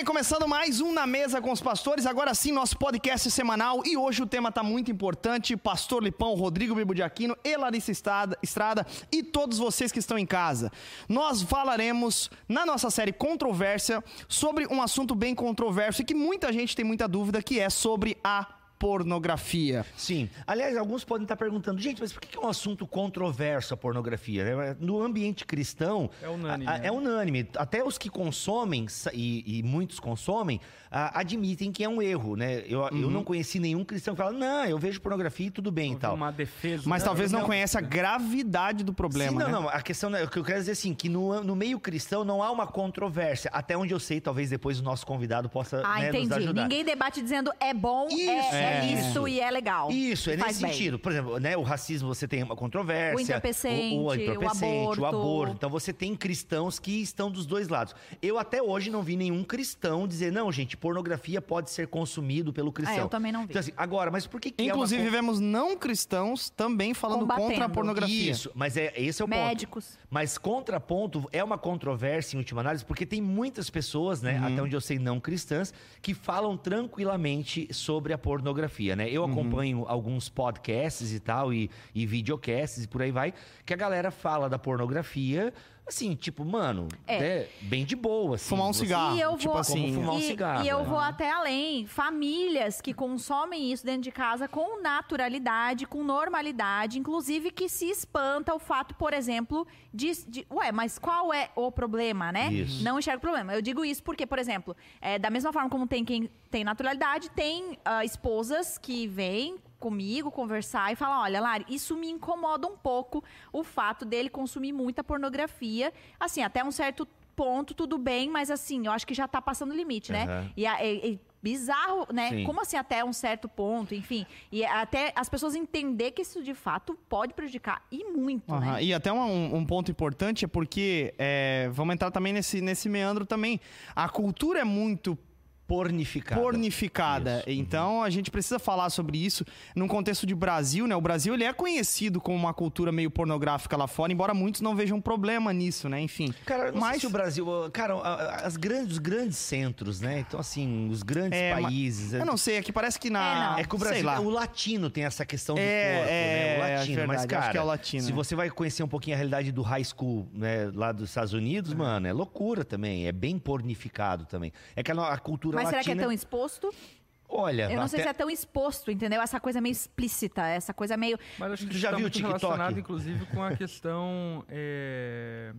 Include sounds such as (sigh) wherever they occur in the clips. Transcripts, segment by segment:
bem, começando mais um Na Mesa com os Pastores, agora sim, nosso podcast semanal. E hoje o tema tá muito importante. Pastor Lipão, Rodrigo Bibo de Aquino e Larissa Estrada e todos vocês que estão em casa. Nós falaremos na nossa série Controvérsia sobre um assunto bem controverso e que muita gente tem muita dúvida, que é sobre a pornografia. Sim. Aliás, alguns podem estar perguntando, gente, mas por que é um assunto controverso a pornografia? né? No ambiente cristão. É unânime, a- a- né? É unânime. Até os que consomem, e, e muitos consomem, admitem que é um erro, né? Eu, eu Uhum. não conheci nenhum cristão que fala, não, eu vejo pornografia e tudo bem e tal. uma defesa. Mas né? talvez não, não. conheça a gravidade do problema, Sim, não, né? não. A questão, o que eu quero dizer assim, que no, no meio cristão não há uma controvérsia. Até onde eu sei, talvez depois o nosso convidado possa Ah, né, nos entendi. ajudar. Ninguém debate dizendo é bom, é, Isso, é isso. isso e é legal. Isso, é nesse bem. sentido. Por exemplo, né, o racismo você tem uma controvérsia. O entorpecente, o, o, o entorpecente, o aborto. aborto. Então você tem cristãos que estão dos dois lados. Eu até hoje não vi nenhum cristão dizer, não, gente, pornografia pode ser consumido pelo cristão. É, eu também não vi. Então, assim, agora, mas por que, que Inclusive, é uma... vemos não cristãos também falando contra a pornografia. Isso, mas é, esse é o Médicos. ponto. Mas contraponto é uma controvérsia em última análise, porque tem muitas pessoas, né, até onde eu sei não cristãs, que falam tranquilamente sobre a pornografia, né? Eu acompanho alguns podcasts e tal, e, e videocasts e por aí vai, que a galera fala da pornografia, assim, tipo, mano, É. né, bem de boa, assim. Fumar um Você- cigarro. E eu tipo vou, assim, Como fumar um e, cigarro, e eu é. vou até além. Famílias que consomem isso dentro de casa com naturalidade, com normalidade, inclusive que se espanta o fato, por exemplo, de, de- ué, mas qual é o problema, né? Isso. Não enxerga o problema. Eu digo isso porque, por exemplo, é, da mesma forma como tem quem tem naturalidade, tem ah, esposas que vêm comigo conversar e falar, olha, Lari, isso me incomoda um pouco o fato dele consumir muita pornografia, assim, até um certo ponto tudo bem, mas assim, eu acho que já tá passando o limite, né? Aham. E a- é- é bizarro, né? Sim. Como assim até um certo ponto, enfim, e até as pessoas entender que isso de fato pode prejudicar e muito, Aham, né? E até um, um ponto importante é porque, é, vamos entrar também nesse, nesse meandro também, a cultura é muito Pornificada. pornificada. Isso. Então a gente precisa falar sobre isso num contexto de Brasil, né? O Brasil ele é conhecido como uma cultura meio pornográfica lá fora, embora muitos não vejam problema nisso, né? Enfim. Cara, não Mas- sei se o Brasil. Cara, a- a- as grandes, os grandes centros, né? Então, assim, os grandes É, países. Eu não sei, aqui parece que na. É. É que o Brasil, lá. o latino tem essa questão do É, corpo, é, né? O é latino. verdade, mas, acho cara, que é o latino, se né? você vai conhecer um pouquinho a realidade do high school, né, lá dos Estados Unidos, mano, é loucura também. É bem pornificado também. É que a cultura Mas será que é latina... tão exposto? Olha, Eu não sei até- se é tão exposto, entendeu? Essa coisa meio explícita, essa coisa meio. Mas acho que Tu já tá viu o muito TikTok? relacionado, inclusive, com a questão é,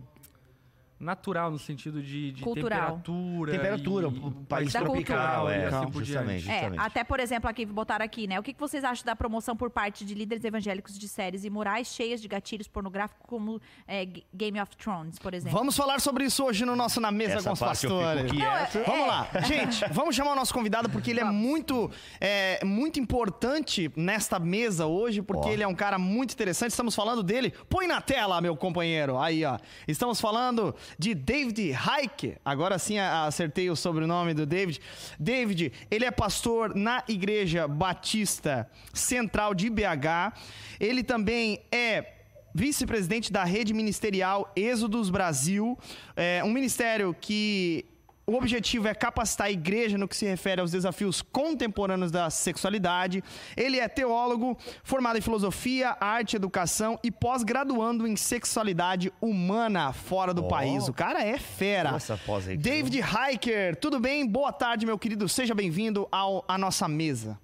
natural, no sentido de, de Cultural. temperatura. Temperatura, e- o país tropical, é, assim por justamente, diante. É, justamente. até, por exemplo, aqui botaram aqui, né? O que vocês acham da promoção por parte de líderes evangélicos de séries imorais cheias de gatilhos pornográficos, como é, Game of Thrones, por exemplo? Vamos falar sobre isso hoje no nosso Na Mesa Essa com os Pastores. Não, é- Vamos lá. Gente, vamos chamar o nosso convidado porque ele é muito, é, muito importante nesta mesa hoje, porque Ó. ele é um cara muito interessante. Estamos falando dele. Põe na tela, meu companheiro. Aí, ó. Estamos falando de David Heike. Agora sim acertei o sobrenome do David. David, ele é pastor na Igreja Batista Central de BH. Ele também é vice-presidente da rede ministerial Êxodos Brasil, é um ministério que o objetivo é capacitar a igreja no que se refere aos desafios contemporâneos da sexualidade. Ele é teólogo, formado em filosofia, arte, educação e pós-graduando em sexualidade humana fora do Ó. país. O cara é fera. Nossa, pós aí, David Hiker, tudo bem? Boa tarde, meu querido. Seja bem-vindo ao- à nossa mesa.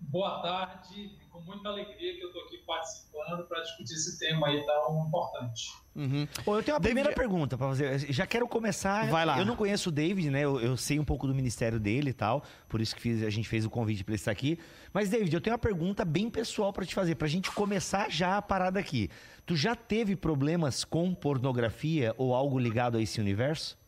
Boa tarde, com muita alegria que eu estou aqui participando para discutir esse tema aí tão importante. Pô, eu tenho uma David- primeira pergunta pra fazer. Já quero começar. Vai lá. Eu não conheço o David, né? Eu, eu sei um pouco do ministério dele e tal. Por isso que fiz- a gente fez o convite pra ele estar aqui. Mas, David, eu tenho uma pergunta bem pessoal pra te fazer, pra gente começar já a parada aqui. Tu já teve problemas com pornografia ou algo ligado a esse universo?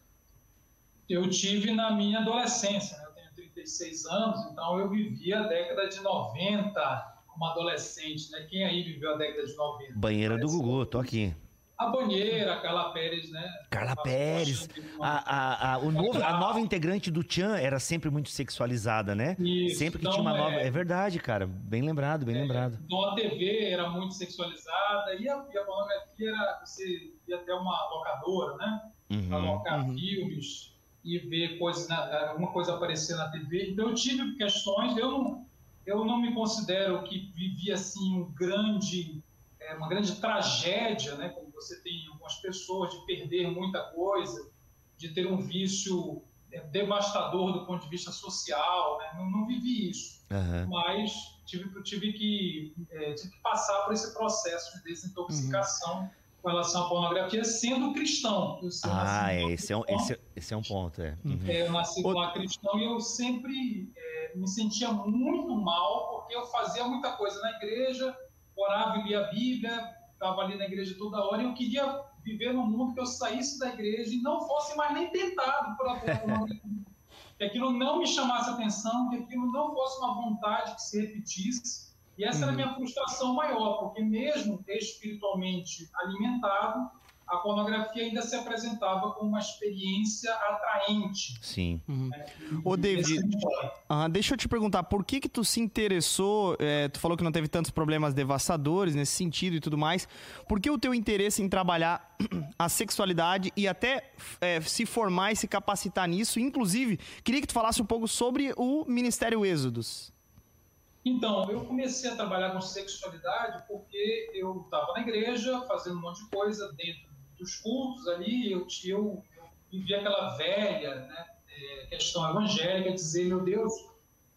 Eu tive na minha adolescência, né? eu tenho 36 anos, então eu vivi a década de 90 como adolescente. Né? Quem aí viveu a década de 90? Banheira do Gugu, tô aqui. A banheira, a Carla Pérez, né? Carla Uma- Pérez. uma- A, a, a, o novo- a nova integrante do Tchan era sempre muito sexualizada, né? Isso, sempre que então, tinha uma é- nova. É verdade, cara. Bem lembrado, bem lembrado. Então a TV era muito sexualizada e a, e a pornografia era você ia até uma locadora, né? Uhum. alocar uhum. filmes e ver coisas, alguma coisa aparecer na TV. Então eu tive questões, eu não, eu não me considero que vivi assim um grande, é, uma grande tragédia, né? Como você tem algumas pessoas de perder muita coisa, de ter um vício é, devastador do ponto de vista social, né? não, não, vivi isso, uhum. mas tive, tive, que, é, tive que passar por esse processo de desintoxicação. Uhum com relação à pornografia, sendo cristão. ah, é, esse, é um, esse, esse, é um ponto, é. Uhum. é eu nasci lá cristão e eu sempre é, me sentia muito mal, porque eu fazia muita coisa na igreja, orava e lia a Bíblia, estava ali na igreja toda hora, e eu queria viver num mundo que eu saísse da igreja e não fosse mais nem tentado por a pornografia. (laughs) que aquilo não me chamasse atenção, que aquilo não fosse uma vontade que se repetisse, e essa uhum. era a uhum. minha frustração maior, porque mesmo espiritualmente alimentado, a pornografia ainda se apresentava como uma experiência atraente. Sim. Uhum. É, Ô, David, uh, deixa eu te perguntar, por que que tu se interessou, é, tu falou que não teve tantos problemas devastadores nesse sentido e tudo mais, por que o teu interesse em trabalhar (clears throat) a sexualidade e até é, se formar e se capacitar nisso? Inclusive, queria que tu falasse um pouco sobre o Ministério Êxodos. Então, eu comecei a trabalhar com sexualidade porque eu estava na igreja fazendo um monte de coisa dentro dos cultos ali, eu, eu, eu vivia aquela velha né, é, questão evangélica, dizer, meu Deus,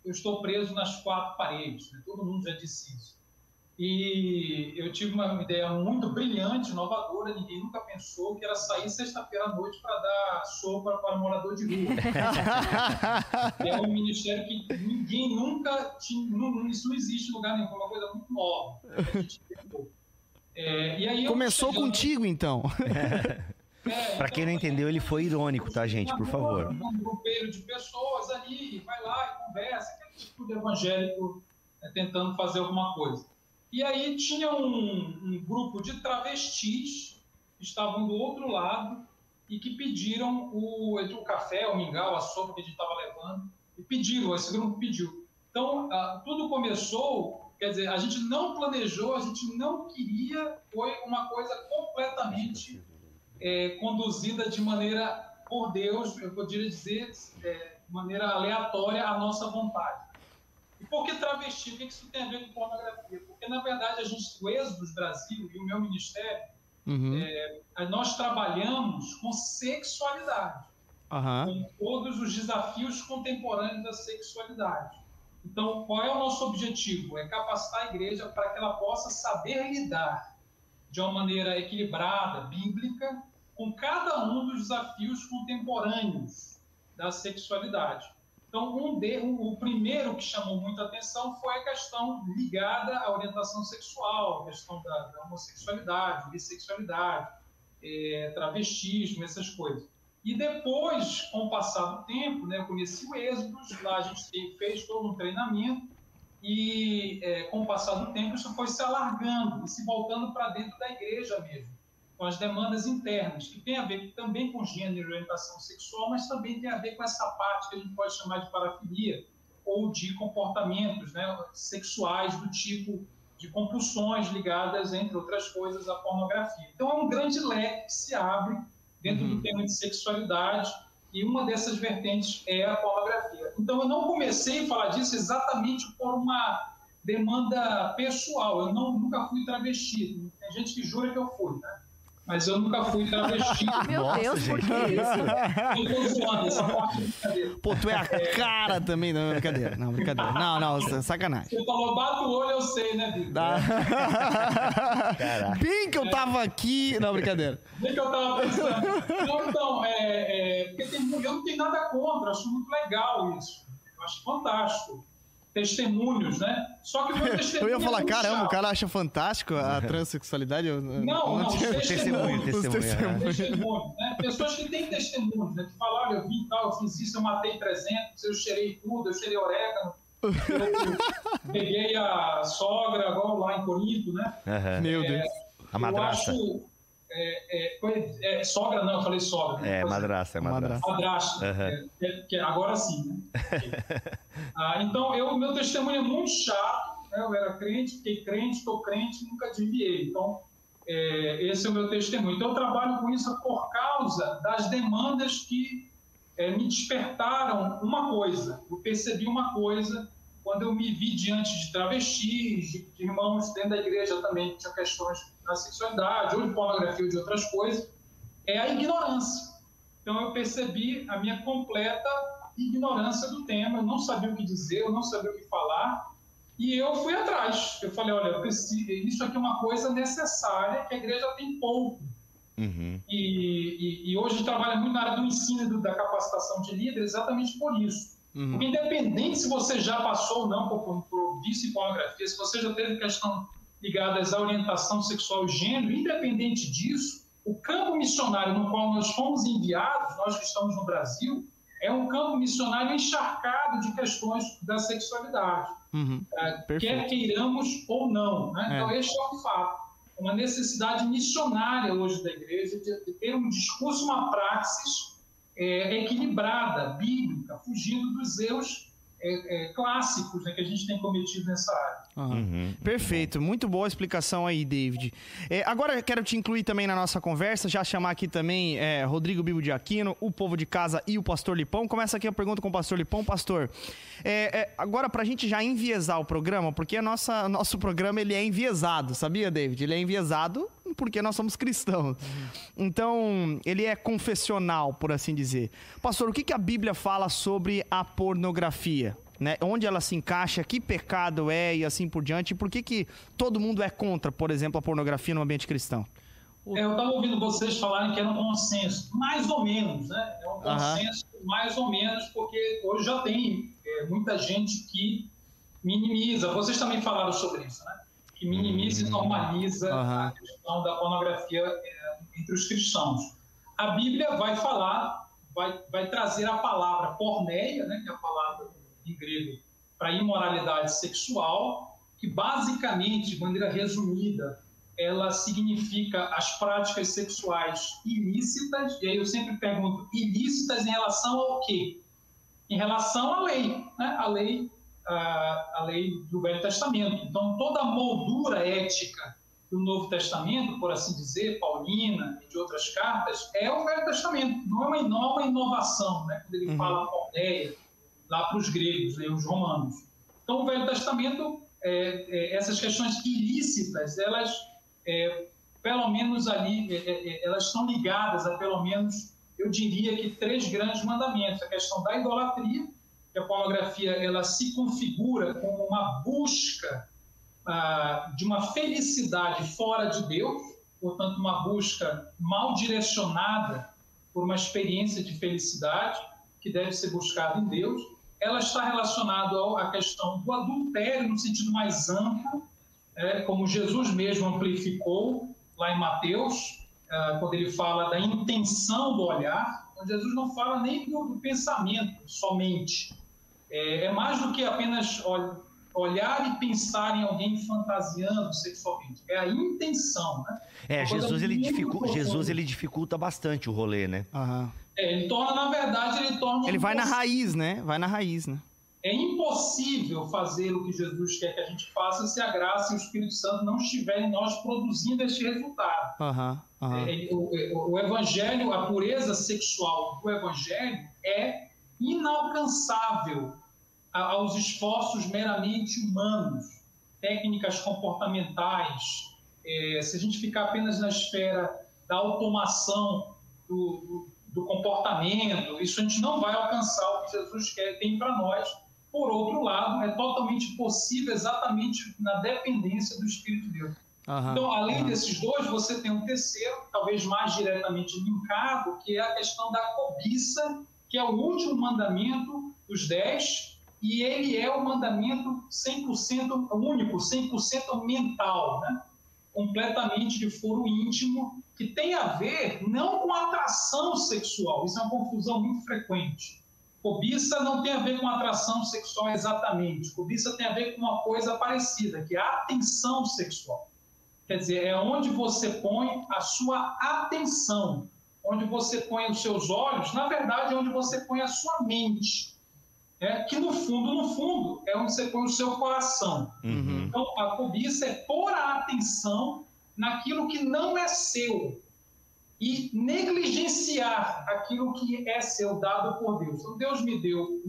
eu estou preso nas quatro paredes, né? todo mundo já disse isso. E eu tive uma ideia muito brilhante, inovadora, ninguém nunca pensou que era sair sexta-feira à noite para dar sopa para morador de rua. (laughs) é um ministério que ninguém nunca tinha, isso não existe em lugar nenhum, é uma coisa muito nova. (laughs) É, Começou contigo, então. (laughs) É, para quem não entendeu, ele foi irônico, tá, gente? Por favor. Um grupeiro de pessoas ali, vai lá e conversa, aquele tipo evangélico né, tentando fazer alguma coisa. E aí tinha um, um grupo de travestis que estavam do outro lado e que pediram o, o café, o mingau, a sopa que a gente estava levando, e pediram, esse grupo pediu. Então, uh, tudo começou, quer dizer, a gente não planejou, a gente não queria, foi uma coisa completamente é, conduzida de maneira, por Deus, eu poderia dizer, é, de maneira aleatória à nossa vontade. E por que travesti? O que isso tem a ver com pornografia? Porque, na verdade, a gente, o Êxodo Brasil e o meu ministério, uhum. é, nós trabalhamos com sexualidade, uhum. com todos os desafios contemporâneos da sexualidade. Então, qual é o nosso objetivo? É capacitar a igreja para que ela possa saber lidar de uma maneira equilibrada, bíblica, com cada um dos desafios contemporâneos da sexualidade. Então, um de, o primeiro que chamou muita atenção foi a questão ligada à orientação sexual, a questão da, da homossexualidade, bissexualidade, é, travestismo, essas coisas. E depois, com o passar do tempo, né, eu conheci o Êxodo, lá a gente fez todo um treinamento, e é, com o passar do tempo isso foi se alargando e se voltando para dentro da igreja mesmo com as demandas internas, que tem a ver também com gênero e orientação sexual, mas também tem a ver com essa parte que a gente pode chamar de parafilia ou de comportamentos né, sexuais do tipo de compulsões ligadas, entre outras coisas, à pornografia. Então é um grande leque que se abre dentro uhum. do tema de sexualidade e uma dessas vertentes é a pornografia. Então eu não comecei a falar disso exatamente por uma demanda pessoal. Eu não, nunca fui travesti. Tem gente que jura que eu fui, né? Mas eu nunca fui travesti. (laughs) Meu Nossa, Deus, por que isso? (laughs) essa parte Pô, tu é a cara também. Não, brincadeira. Não, brincadeira. Não, não, sacanagem. Você falou, bate o olho, eu sei, né, Vitor? Da... Bem que eu tava aqui. Não, brincadeira. Bem que eu tava pensando. Não, então, é, é, porque tem, eu não tenho nada contra, acho muito legal isso. Eu acho fantástico testemunhos, né? Só que o meu testemunho. Eu ia falar, é caramba, o cara acha fantástico a transexualidade. Eu, não, não, não (laughs) testemunho, testemunho, testemunho, testemunho, né? Pessoas que têm testemunhos, né? Que falam, olha, eu vi tal, eu fiz isso, eu matei 300, eu cheirei tudo, eu cheirei orégano, eu peguei a sogra, agora lá em Corinto, né? Uhum. Meu Deus. a madrasta. Acho, é, é, é, sogra não, eu falei sogra. É, madrasta, é madrasta. Madrasta, uhum. é, agora sim, né? (laughs) ah, então, eu, meu testemunho é muito chato, né? eu era crente, fiquei crente, estou crente, nunca desviei. Então, é, esse é o meu testemunho. Então, eu trabalho com isso por causa das demandas que é, me despertaram uma coisa. Eu percebi uma coisa quando eu me vi diante de travestis, de, de irmãos dentro da igreja também que tinham questões da sexualidade, ou de pornografia, ou de outras coisas, é a ignorância. Então eu percebi a minha completa ignorância do tema, eu não sabia o que dizer, eu não sabia o que falar, e eu fui atrás. Eu falei, olha, isso aqui é uma coisa necessária que a igreja tem pouco. Uhum. E, e, e, hoje trabalha muito na área do ensino do, da capacitação de líderes exatamente por isso. Uhum. Porque independente se você já passou ou não por, por vício e pornografia, se você já teve questão ligadas à orientação sexual e gênero, independente disso, o campo missionário no qual nós fomos enviados, nós que estamos no Brasil, é um campo missionário encharcado de questões da sexualidade, uhum. é, quer queiramos ou não. Né? É. Então, este é um fato. Uma necessidade missionária hoje da igreja de, de ter um discurso, uma praxis é, equilibrada, bíblica, fugindo dos erros é, é, clássicos né, que a gente tem cometido nessa área. Uhum. Perfeito, muito boa explicação aí, David. É, agora quero te incluir também na nossa conversa, já chamar aqui também é, Rodrigo Bibo de Aquino, o povo de casa e o Pastor Lipão. Começa aqui a pergunta com o Pastor Lipão. Pastor, é, é, agora para a gente já enviesar o programa, porque a nossa, nosso programa ele é enviesado, sabia, David? Ele é enviesado porque nós somos cristãos. Uhum. Então, ele é confessional, por assim dizer. Pastor, o que, que a Bíblia fala sobre a pornografia? Né? Onde ela se encaixa, que pecado é e assim por diante. E por que, que todo mundo é contra, por exemplo, a pornografia no ambiente cristão? Eu estava ouvindo vocês falarem que era um consenso, mais ou menos, né? É um consenso, uhum. mais ou menos, porque hoje já tem é, muita gente que minimiza. Vocês também falaram sobre isso, né? Que minimiza uhum. e normaliza uhum. a questão da pornografia é, entre os cristãos. A Bíblia vai falar, vai, vai trazer a palavra porneia, né? Que é a palavra em grego para imoralidade sexual, que basicamente, de maneira resumida, ela significa as práticas sexuais ilícitas, e aí eu sempre pergunto, ilícitas em relação ao quê? Em relação à lei, né? a lei, a, a lei do Velho Testamento. Então, toda a moldura ética do Novo Testamento, por assim dizer, Paulina e de outras cartas, é o Velho Testamento, não é uma, não é uma inovação, né? quando ele uhum. fala Pauleia, lá para os gregos, né, os romanos. Então, o Velho Testamento, é, é, essas questões ilícitas, elas, é, pelo menos ali, é, é, é, elas estão ligadas a, pelo menos, eu diria que três grandes mandamentos. A questão da idolatria, que a pornografia ela se configura como uma busca ah, de uma felicidade fora de Deus, portanto, uma busca mal direcionada por uma experiência de felicidade que deve ser buscada em Deus ela está relacionada à questão do adultério no sentido mais amplo, é, como Jesus mesmo amplificou lá em Mateus, é, quando ele fala da intenção do olhar. Então, Jesus não fala nem do, do pensamento somente. É, é, mais do que apenas olhar e pensar em alguém fantasiando sexualmente. É a intenção, né? É, Jesus ele, dificulta, Jesus ele dificulta bastante o rolê, né? Aham. É, ele torna, na verdade, ele torna. Ele vai na raiz, né? Vai na raiz, né? É impossível fazer o que Jesus quer que a gente faça se a graça e o Espírito Santo não estiverem nós produzindo este resultado. Uhum, uhum. É, o, o, evangelho, a pureza sexual do evangelho é inalcançável aos esforços meramente humanos, técnicas comportamentais. É, se a gente ficar apenas na esfera da automação do, do do comportamento, isso a gente não vai alcançar o que Jesus quer, tem para nós. Por outro lado, é totalmente possível exatamente na dependência do Espírito de Deus. Uhum, então, além uhum. desses dois, você tem um terceiro, talvez mais diretamente linkado, que é a questão da cobiça, que é o último mandamento dos dez, e ele é o mandamento 100% único, 100% mental, né? completamente de foro íntimo, que tem a ver não com atração sexual, isso é uma confusão muito frequente. Cobiça não tem a ver com atração sexual exatamente, cobiça tem a ver com uma coisa parecida, que é a atenção sexual. Quer dizer, é onde você põe a sua atenção, onde você põe os seus olhos, na verdade, é onde você põe a sua mente. É, que no fundo, no fundo, é onde você põe o seu coração. Uhum. Então, a cobiça é pôr a atenção naquilo que não é seu. e negligenciar aquilo que é seu dado por Deus. Então, Deus me deu.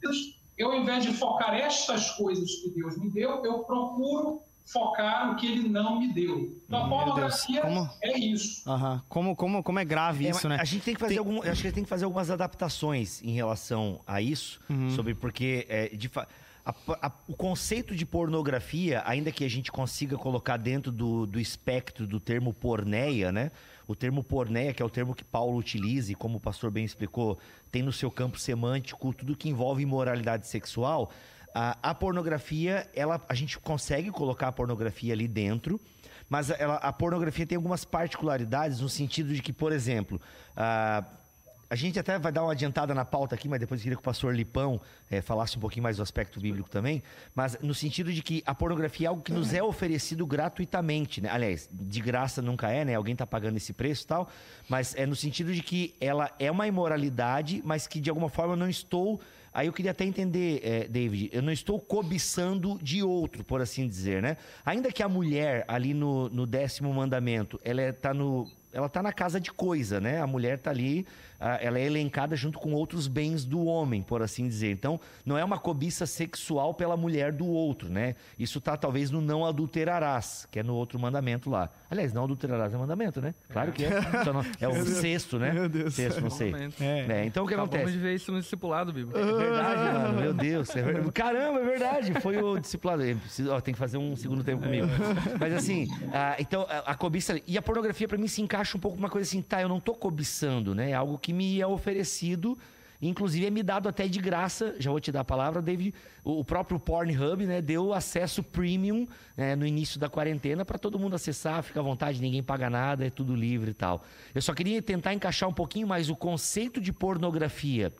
Deus, eu, ao invés de focar estas coisas que Deus me deu, eu procuro focar no que ele não me deu. Então, a pornografia como... é isso. Uhum. Como, como, como é grave é, isso, né? A gente tem que fazer tem... algum, acho que tem que fazer algumas adaptações em relação a isso, uhum. sobre porque é, de fa... A, a, o conceito de pornografia, ainda que a gente consiga colocar dentro do, do espectro do termo porneia, né? O termo porneia, que é o termo que Paulo utiliza, e como o pastor bem explicou, tem no seu campo semântico tudo que envolve imoralidade sexual. A, a pornografia, ela, a gente consegue colocar a pornografia ali dentro, mas ela, a pornografia tem algumas particularidades no sentido de que, por exemplo, uh, a gente até vai dar uma adiantada na pauta aqui, mas depois eu queria que o pastor Lipão é, falasse um pouquinho mais do aspecto bíblico também. Mas no sentido de que a pornografia é algo que nos é oferecido gratuitamente, né? Aliás, de graça nunca é, né? Alguém está pagando esse preço e tal. Mas é no sentido de que ela é uma imoralidade, mas que de alguma forma eu não estou. Aí eu queria até entender, é, David, eu não estou cobiçando de outro, por assim dizer, né? Ainda que a mulher ali no, no décimo mandamento, ela está no ela está na casa de coisa, né? A mulher está ali, ela é elencada junto com outros bens do homem, por assim dizer. Então, não é uma cobiça sexual pela mulher do outro, né? Isso está talvez no não adulterarás, que é no outro mandamento lá. Aliás, não adulterarás é mandamento, né? Claro que é. Então, é o (laughs) sexto, né? Meu Deus. Sexto, não sei. É. É, então o que Acabamos acontece? de ver isso no discipulado, Bíblia. É verdade, mano. Meu Deus. É verdade. Caramba, é verdade. Foi o discipulado. Ó, tem que fazer um segundo tempo comigo. Mas assim, então a, a cobiça. E a pornografia, para mim, se encaixa acho um pouco uma coisa assim, tá, eu não tô cobiçando, né? É algo que me é oferecido, inclusive é me dado até de graça. Já vou te dar a palavra, David. O próprio Pornhub, né, deu acesso premium né, no início da quarentena para todo mundo acessar, fica à vontade, ninguém paga nada, é tudo livre e tal. Eu só queria tentar encaixar um pouquinho mais o conceito de pornografia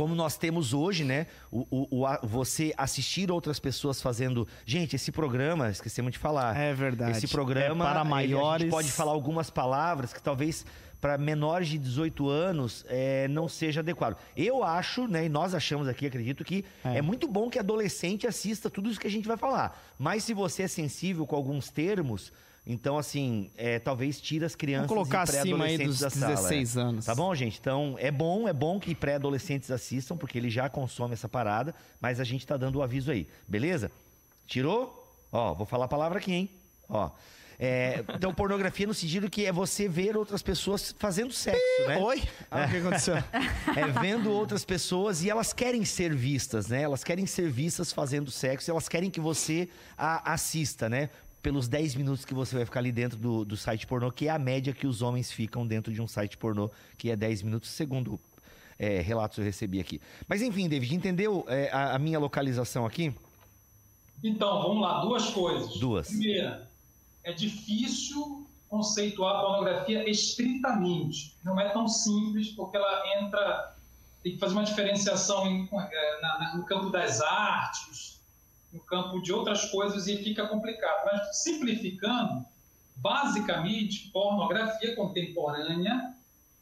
como nós temos hoje, né? O, o, o, você assistir outras pessoas fazendo. Gente, esse programa, esquecemos de falar. É verdade. Esse programa. É para maiores. a gente pode falar algumas palavras que talvez para menores de 18 anos é, não seja adequado. Eu acho, né, e nós achamos aqui, acredito que é. é. muito bom que adolescente assista tudo isso que a gente vai falar. Mas se você é sensível com alguns termos, então, assim, é, talvez tira as crianças Vamos colocar e pré-adolescentes da sala. 16 é. anos. Tá bom, gente? Então, é bom, é bom que pré-adolescentes assistam, porque ele já consome essa parada, mas a gente tá dando o aviso aí, beleza? Tirou? Ó, vou falar a palavra aqui, hein? Ó. É, então, pornografia no sentido que é você ver outras pessoas fazendo sexo, né? Oi? Ah, o que aconteceu? (laughs) É vendo outras pessoas e elas querem ser vistas, né? Elas querem ser vistas fazendo sexo, elas querem que você a assista, né? Pelos 10 minutos que você vai ficar ali dentro do, do site pornô, que é a média que os homens ficam dentro de um site pornô, que é 10 minutos, segundo é, relatos eu recebi aqui. Mas enfim, David, entendeu é, a, a, minha localização aqui? Então, vamos lá, duas coisas. Duas. Primeira, é difícil conceituar a pornografia estritamente. Não é tão simples, porque ela entra. Tem que fazer uma diferenciação em, é, na, na, no campo das artes, no campo de outras coisas e fica complicado. Mas, simplificando, basicamente, pornografia contemporânea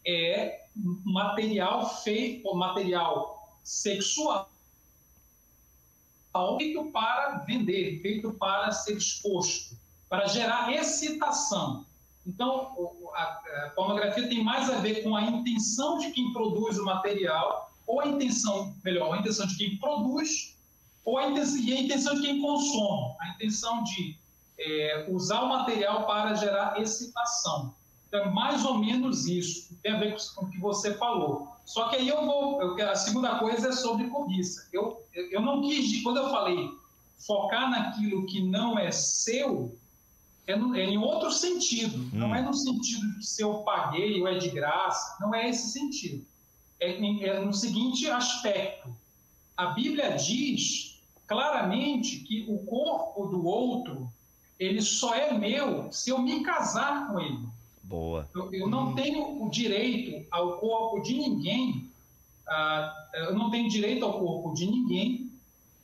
é material feito, material sexual feito para vender, feito para ser exposto, para gerar excitação. Então, a, pornografia tem mais a ver com a intenção de quem produz o material, ou a intenção, melhor, a intenção de quem produz ou a intenção, e a intenção de quem consome, a intenção de é, usar o material para gerar excitação. Então, é mais ou menos isso, tem a ver com o que você falou. Só que aí eu vou, eu, a segunda coisa é sobre cobiça. Eu, eu não quis, quando eu falei focar naquilo que não é seu, é, no, é em outro sentido. Hum. Não é no sentido de se eu paguei ou é de graça, não é esse sentido. É, é no seguinte aspecto. A Bíblia diz claramente que o corpo do outro ele só é meu se eu me casar com ele. Boa. Eu, eu não hum. tenho o direito ao corpo de ninguém, uh, eu não tenho direito ao corpo de ninguém,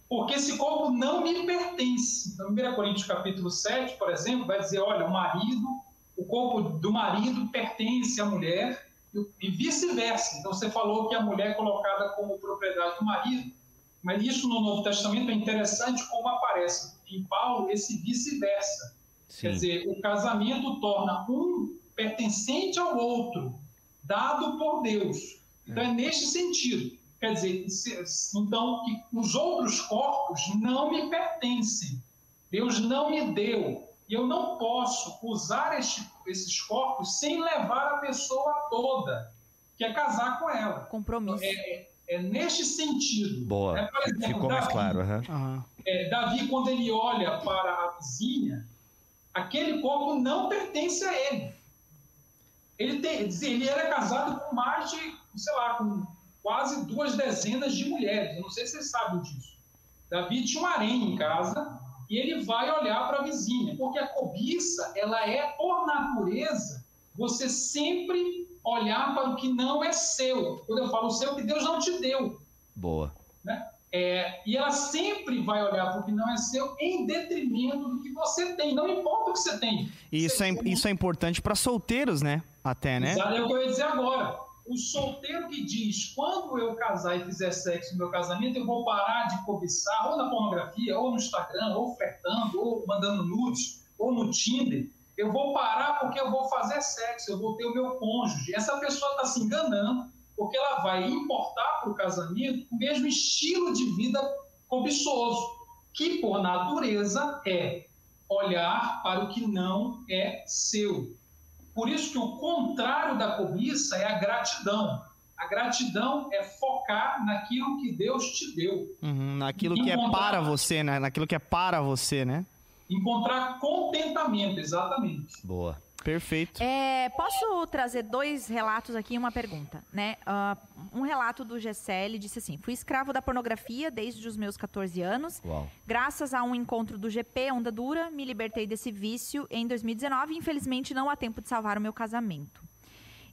porque esse corpo não me pertence. Então, 1 Coríntios capítulo 7, por exemplo, vai dizer, olha, o marido, o corpo do marido pertence à mulher e vice-versa. Então, você falou que a mulher é colocada como propriedade do marido, mas isso no Novo Testamento é interessante como aparece em Paulo esse vice-versa. Quer dizer, o casamento torna um pertencente ao outro, dado por Deus. Então é neste sentido. Quer dizer, se- então que os outros corpos não me pertencem. Deus não me deu. E eu não posso usar este- esses corpos sem levar a pessoa toda, que é casar com ela. Compromisso. É neste sentido. Boa. É, por exemplo, Ficou mais Davi, claro. aham. Aham. é, Davi, quando ele olha para a vizinha, aquele corpo não pertence a ele. Ele, tem, ele era casado com mais de, sei lá, com quase duas dezenas de mulheres. Eu não sei se vocês sabem disso. Davi tinha um harém em casa e ele vai olhar para a vizinha, porque a cobiça, ela é, por natureza, você sempre olhar para o que não é seu. Quando eu falo seu, que Deus não te deu. Boa. É, e ela sempre vai olhar para o que não é seu em detrimento do que você tem, não importa o que você tem. E isso é, isso é importante pra solteiros, né? Até, né? Exato, É o que eu ia dizer agora. O solteiro que diz, quando eu casar e fizer sexo no meu casamento, eu vou parar de cobiçar, ou na pornografia, ou no Instagram, ou flertando, ou mandando nudes, ou no Tinder. Eu vou parar porque eu vou fazer sexo, eu vou ter o meu cônjuge. Essa pessoa está se enganando, porque ela vai importar para o casamento o mesmo estilo de vida cobiçoso, que por natureza é olhar para o que não é seu. Por isso que o contrário da cobiça é a gratidão. A gratidão é focar naquilo que Deus te deu. Uhum, naquilo que é para você, né? Naquilo que é para você, né? Encontrar contentamento, exatamente. Boa. Perfeito. É, posso trazer dois relatos aqui e uma pergunta, né? Ah, um relato do GCL disse assim: fui escravo da pornografia desde os meus 14 anos. Uau. Graças a um encontro do GP Onda Dura, me libertei desse vício em 2019 e infelizmente não há tempo de salvar o meu casamento.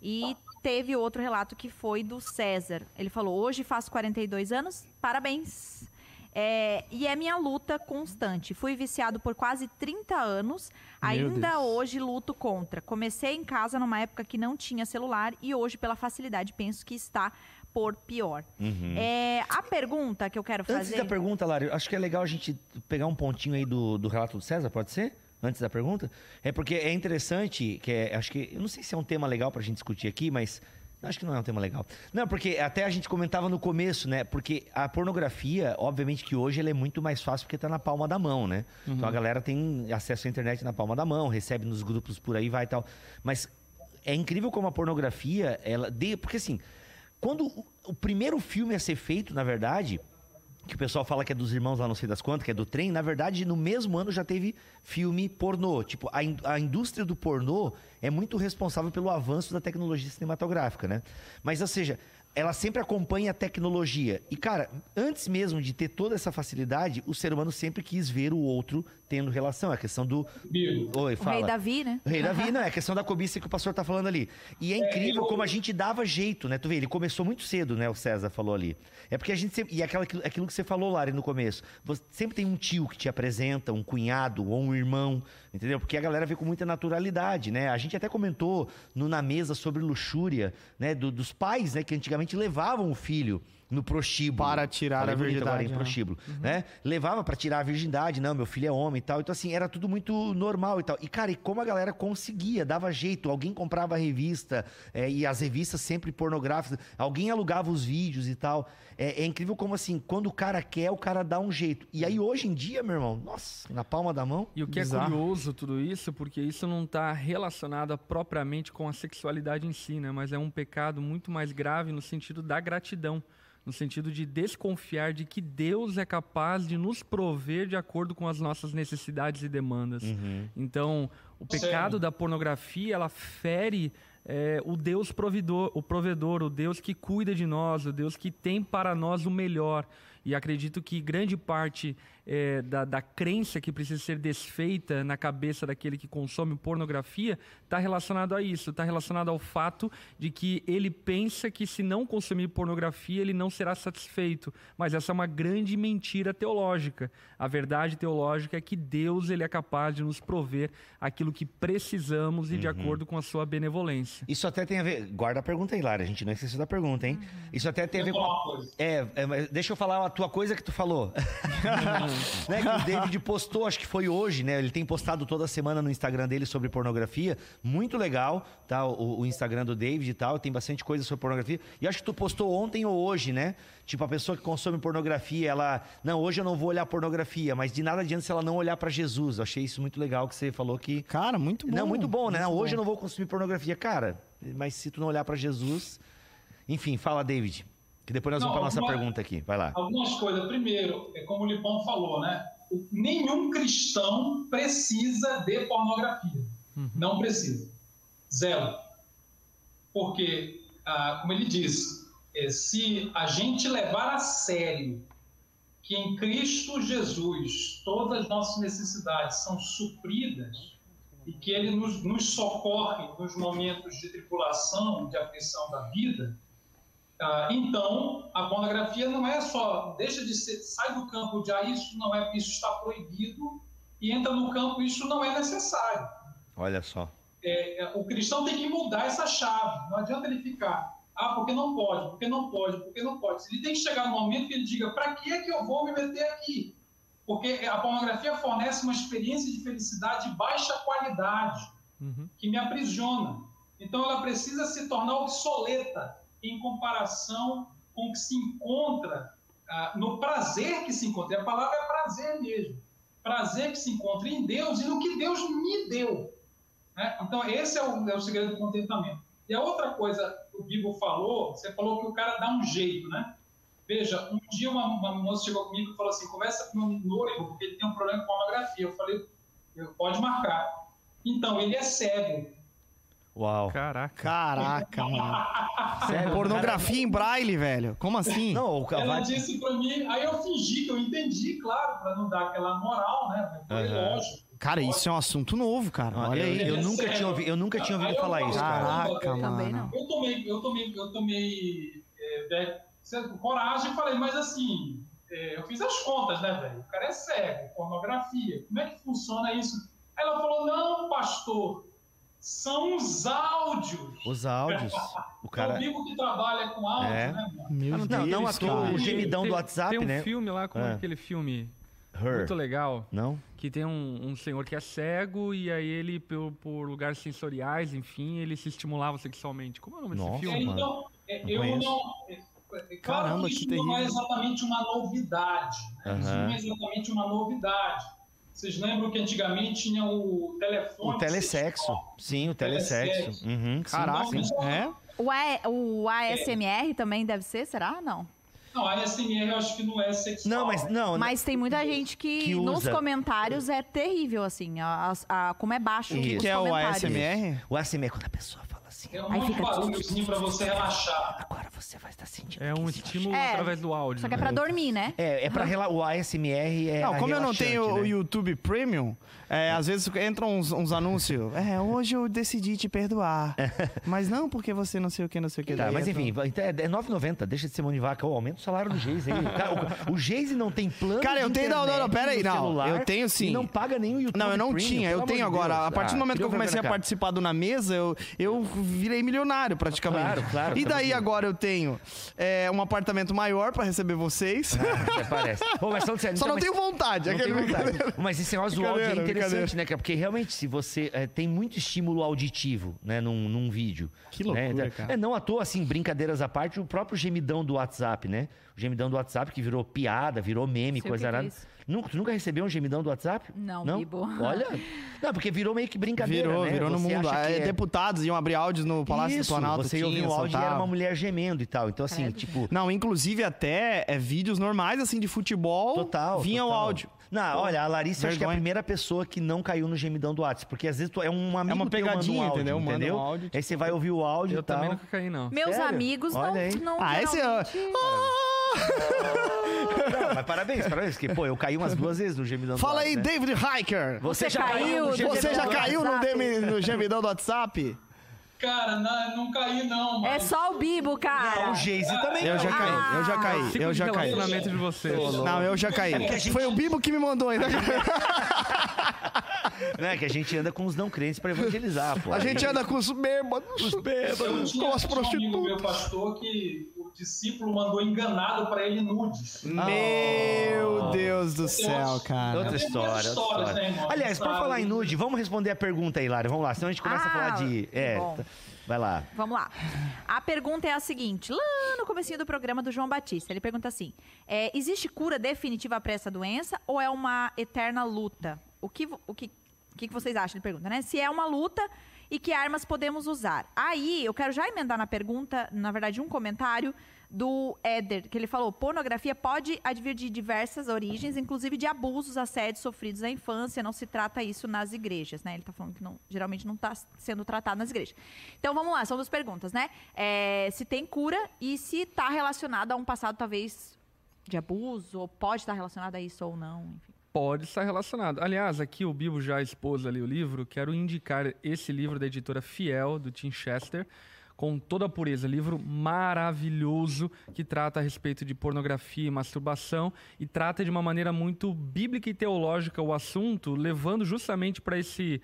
E teve outro relato que foi do César. Ele falou: hoje faço 42 anos, parabéns. É, e é minha luta constante. Fui viciado por quase 30 anos. Ainda hoje luto contra. Comecei em casa numa época que não tinha celular e hoje, pela facilidade, penso que está por pior. É, a pergunta que eu quero Uhum. Antes fazer. da pergunta, Lari, acho que é legal a gente pegar um pontinho aí do, do relato do César, pode ser? Antes da pergunta? É porque é interessante, que é, acho que, eu não sei se é um tema legal pra gente discutir aqui, mas acho que não é um tema legal. Não, porque até a gente comentava no começo, né? Porque a pornografia, obviamente que hoje ela é muito mais fácil porque tá na palma da mão, né? Então a galera tem acesso à internet na palma da mão, recebe nos grupos por aí, vai e tal. Mas é incrível como a pornografia, ela. De, porque assim, quando o primeiro filme a ser feito, na verdade, que o pessoal fala que é dos irmãos lá não sei das quantas, que é do trem, na verdade, no mesmo ano já teve filme pornô. Tipo, a, in- a indústria do pornô é muito responsável pelo avanço da tecnologia cinematográfica, né? Mas, ou seja, ela sempre acompanha a tecnologia. E, cara, antes mesmo de ter toda essa facilidade, o ser humano sempre quis ver o outro tendo relação. É a questão do. Bigo. Oi, O fala. rei Davi, né? O Rei Davi, não, é a questão da cobiça que o pastor tá falando ali. E é incrível eu- como a gente dava jeito, né? Tu vê, ele começou muito cedo, né? O César falou ali. É porque a gente sempre. E aquela, aquilo que você falou, Lari, no começo. Você sempre tem um tio que te apresenta, um cunhado ou um irmão, entendeu? Porque a galera vê com muita naturalidade, né? A gente até comentou no, na mesa sobre luxúria, né? do- dos pais, né? Que antigamente levavam o filho no prostíbulo. Para tirar Falei a bonito agora, virgindade, em né? prostíbulo, né? Levava pra tirar a virgindade, não, meu filho é homem e tal. Então, assim, era tudo muito normal e tal. E, cara, e como a galera conseguia, dava jeito. Alguém comprava a revista, é, e as revistas sempre pornográficas, alguém alugava os vídeos e tal. É, é incrível como, assim, quando o cara quer, o cara dá um jeito. E aí, hoje em dia, meu irmão, nossa, na palma da mão. E o que Bizarro. é curioso tudo isso, porque isso não está relacionado propriamente com a sexualidade em si, né? Mas é um pecado muito mais grave no sentido da gratidão, no sentido de desconfiar de que Deus é capaz de nos prover de acordo com as nossas necessidades e demandas. Então, o pecado Sério? da pornografia, ela fere é, o Deus provedor, o provedor, o Deus que cuida de nós, o Deus que tem para nós o melhor. E acredito que grande parte é, da, da crença que precisa ser desfeita na cabeça daquele que consome pornografia está relacionado a isso, está relacionado ao fato de que ele pensa que se não consumir pornografia ele não será satisfeito. Mas essa é uma grande mentira teológica. A verdade teológica é que Deus ele é capaz de nos prover aquilo que precisamos e de acordo com a sua benevolência. Isso até tem a ver. Guarda a pergunta aí, Lara. A gente não esqueceu da pergunta, hein? Isso até tem a ver com. a-. É, é, mas deixa eu falar a tua coisa que tu falou. (laughs) (laughs) né, que o David postou, acho que foi hoje, né? Ele tem postado toda semana no Instagram dele sobre pornografia. Muito legal, tá? O, o Instagram do David e tal. Tem bastante coisa sobre pornografia. E acho que tu postou ontem ou hoje, né? Tipo, a pessoa que consome pornografia, ela. Não, hoje eu não vou olhar pornografia, mas de nada adianta se ela não olhar pra Jesus. Eu achei isso muito legal que você falou que. Cara, muito bom. Não, muito bom, né? Muito hoje bom. eu não vou consumir pornografia. Cara, mas se tu não olhar pra Jesus. Enfim, fala, David. Que depois nós Não, vamos pra nossa alguma- pergunta aqui. Vai lá. Algumas coisas. Primeiro, é como o Lipão falou, né? Nenhum cristão precisa de pornografia. Não precisa. Zero. Porque, ah, como ele disse, eh, se a gente levar a sério que em Cristo Jesus todas as nossas necessidades são supridas e que Ele nos, nos socorre nos momentos de tribulação, de aflição da vida, ah, então, a pornografia não é só, deixa de ser, sai do campo de ah, isso não é, isso está proibido e entra no campo isso não é necessário. Olha só. É, é, o cristão tem que mudar essa chave. Não adianta ele ficar, ah, porque não pode, porque não pode, porque não pode. Ele tem que chegar no momento que ele diga, para que é que eu vou me meter aqui? Porque a pornografia fornece uma experiência de felicidade de baixa qualidade Uhum. que me aprisiona. Então ela precisa se tornar obsoleta em comparação com o que se encontra ah, no prazer que se encontra. A palavra é prazer mesmo. Prazer que se encontra em Deus e no que Deus me deu. né? Então esse é o, é o segredo do contentamento. E a outra coisa que o Bibo falou, você falou que o cara dá um jeito, né? Veja, um dia uma, uma moça chegou comigo e falou assim, conversa com meu noivo, porque ele tem um problema com pornografia. Eu falei, "Eu- pode marcar. Então, ele é cego. Uau. Caraca. Caraca, mano. (laughs) Sério? Pornografia em braille, velho. Como assim? Não, o Ela cavalo. disse pra mim, aí eu fingi que eu entendi, claro, pra não dar aquela moral, né? Foi Aham. lógico. Cara, isso é um assunto novo, cara. Ah, Olha aí. eu É nunca sério. tinha ouvido, eu nunca tinha ouvido falar isso, cara. Caraca, mano. Eu tomei, eu tomei, eu tomei é, é, coragem e falei, mas assim, é, eu fiz as contas, né, velho? O cara é cego, pornografia. Como é que funciona isso? Aí ela falou, não, pastor, são os áudios. Os áudios. O É cara. Bibo que trabalha com áudio, É. né? Meu Não, Deus, não cara. o gemidão do Tem- WhatsApp, Tem um né? filme lá, como É. aquele filme Her. muito legal, Não? que tem um, um senhor que é cego e aí ele, por, por lugares sensoriais, enfim, ele se estimulava sexualmente. Como é o nome Nossa. desse É, filme? mano. então, é, Não eu conheço. não. é, é, claro Caramba, que que isso não é exatamente uma novidade. né? Isso não é exatamente uma novidade. Vocês lembram que antigamente tinha o telefone? O telesexo. sexual? Sim, o telesexo. Telesexo. Uhum, Caraca, sim. é? O, A- o ASMR também deve ser, será? Não. Não, a ASMR eu acho que não é sexual. Não, mas não. Mas tem muita gente que, Que nos comentários é terrível, assim. A, a- como é baixo O que que, é o comentários. ASMR? O ASMR é quando a pessoa fala assim. É um Aí fica- barulhozinho pra você relaxar. Agora você vai estar sentindo. É um estímulo É, através do áudio. Só que é né? pra dormir, né? É, é pra rela... o ASMR é Não, como eu não tenho o né? YouTube Premium, é, às vezes entram uns, uns anúncios. É, hoje eu decidi te perdoar. Mas não porque você não sei o que, não sei o que. Tá, mas é enfim, então é é 9,90, deixa de ser mão de vaca. Ô, aumenta o salário do Geise aí. O, cara, o, o Geise não tem plano Cara, eu de tenho- não, não, não, pera aí, não, eu tenho sim. E não paga nem o YouTube Não, eu não Premium, tinha, eu tenho agora. Deus. A partir do Ah, momento que eu comecei a participar do Na Mesa, eu, eu virei milionário praticamente. Claro, claro, E daí agora eu tenho é, um apartamento maior pra receber vocês. Ah, parece. Ô, mas sério, Só então, não mas- tenho vontade. Não aquele tem vontade. Mas esse negócio do áudio é interessante, né? Porque realmente, se você é, tem muito estímulo auditivo, né, num, num vídeo. Que né? loucura, Então, cara. É, não à toa, assim, brincadeiras à parte, o próprio gemidão do WhatsApp, né? O gemidão do WhatsApp que virou piada, virou meme, Sei coisa é arada. isso. Nunca, tu nunca recebeu um gemidão do WhatsApp? Não, não? Bibo. (laughs) Olha. Não, porque virou meio que brincadeira, Virou, né? virou no Você mundo. acha que É, é- Deputados iam abrir áudios no Palácio Isso, do Planalto. você ouvia tinha, um áudio e era uma mulher gemendo e tal. Então, assim, Credo. tipo... Não, inclusive até é, vídeos normais, assim, de futebol. Total. Vinha o total. áudio. Não, olha, a Larissa acho que é a primeira pessoa que não caiu no gemidão do WhatsApp. Porque às vezes tu, é um amigo uma teu manda um pegadinha, áudio, entendeu? Manda um entendeu? áudio, Aí você vai ouvir o áudio Eu e tal. também nunca caí, não. Meus Sério? amigos não, Olha aí. não Ah, esse é. geralmente- Não, (laughs) mas parabéns, parabéns. Porque, pô, eu caí umas duas vezes no gemidão do Fala aí, WhatsApp. né? David Hiker. Você, Você já caiu, caiu no do gemidão Você já do caiu no, WhatsApp. DM no gemidão do WhatsApp? Cara, não, não caí não, É mas... só o Bibo, cara. O Geise também Eu já caiu. caí, eu já caí, Ciclo eu já caí. relacionamento de vocês. Não, eu já caí. Foi o Bibo que me mandou ainda. né? Que a gente anda com os não crentes pra evangelizar, pô. A gente anda com os bêbados. Os Eu bêbados. tinha, Com as um amigo prostitutas. meu pastor que discípulo mandou enganado para ele nudes. Meu Deus do céu, cara. Outra história, outra histórias, história. né, irmão? Aliás, por Sabe? falar em nude, vamos responder a pergunta aí, Lara. Vamos lá, senão a gente começa a Ah, falar de. que É, bom. tá- vai lá. Vamos lá. A pergunta é a seguinte: lá no comecinho do programa do João Batista, ele pergunta assim: é, existe cura definitiva para essa doença ou é uma eterna luta? O que, o que, o que vocês acham? Ele pergunta, né? Se é uma luta e que armas podemos usar. Aí, eu quero já emendar na pergunta, na verdade, um comentário do Éder, que ele falou: pornografia pode advir de diversas origens, inclusive de abusos, assédios sofridos na infância. Não se trata isso nas igrejas, né? Ele está falando que não, geralmente não está sendo tratado nas igrejas. Então vamos lá, são duas perguntas, né? É, se tem cura e se está relacionado a um passado talvez de abuso, ou pode estar relacionado a isso ou não, enfim. Pode estar relacionado. Aliás, aqui o Bibo já expôs ali o livro. Quero indicar esse livro da editora Fiel, do Tim Chester, com toda a pureza. Livro maravilhoso que trata a respeito de pornografia e masturbação e trata de uma maneira muito bíblica e teológica o assunto, levando justamente para esse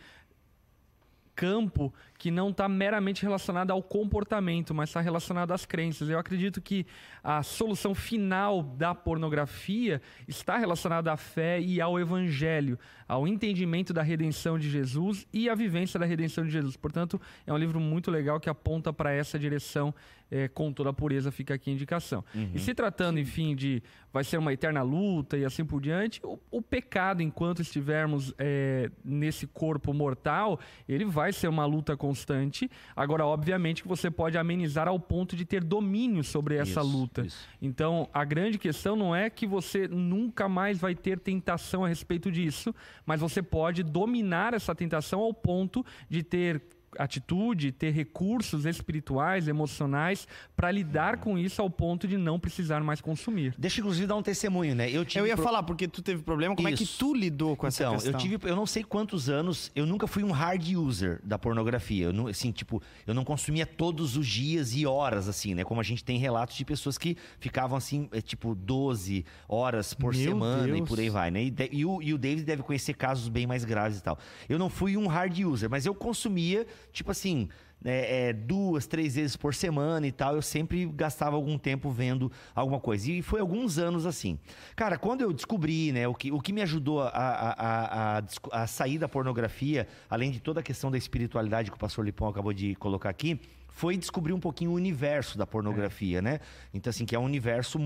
campo que não está meramente relacionado ao comportamento, mas está relacionado às crenças. Eu acredito que a solução final da pornografia está relacionada à fé e ao evangelho, ao entendimento da redenção de Jesus e à vivência da redenção de Jesus. Portanto, é um livro muito legal que aponta para essa direção eh, com toda a pureza, fica aqui a indicação. E se tratando, enfim, de vai ser uma eterna luta e assim por diante, o, o pecado, enquanto estivermos eh, nesse corpo mortal, ele vai ser uma luta constante. Agora, obviamente, que você pode amenizar ao ponto de ter domínio sobre essa Isso, luta. isso. Então, a grande questão não é que você nunca mais vai ter tentação a respeito disso, mas você pode dominar essa tentação ao ponto de ter atitude, ter recursos espirituais, emocionais para lidar com isso ao ponto de não precisar mais consumir. Deixa, inclusive, dar um testemunho, né? Eu, tive Eu ia pro- falar, porque tu teve problema, como é que Isso. tu lidou com essa então, questão? eu tive, eu não sei quantos anos, eu nunca fui um hard user da pornografia. Eu não, assim, tipo, eu não consumia todos os dias e horas, assim, né? Como a gente tem relatos de pessoas que ficavam, assim, é, tipo, 12 horas por Meu semana e Deus. por aí vai, né? E, de- e o, e o David deve conhecer casos bem mais graves e tal. Eu não fui um hard user, mas eu consumia, tipo assim, é, é, duas, três vezes por semana e tal. Eu sempre gastava algum tempo vendo alguma coisa. E foi alguns anos assim. Cara, quando eu descobri, né, o que, o que me ajudou a, a, a, a sair da pornografia, além de toda a questão da espiritualidade que o pastor Lipão acabou de colocar aqui, foi descobrir um pouquinho o universo da pornografia, né? Então, assim, que é um universo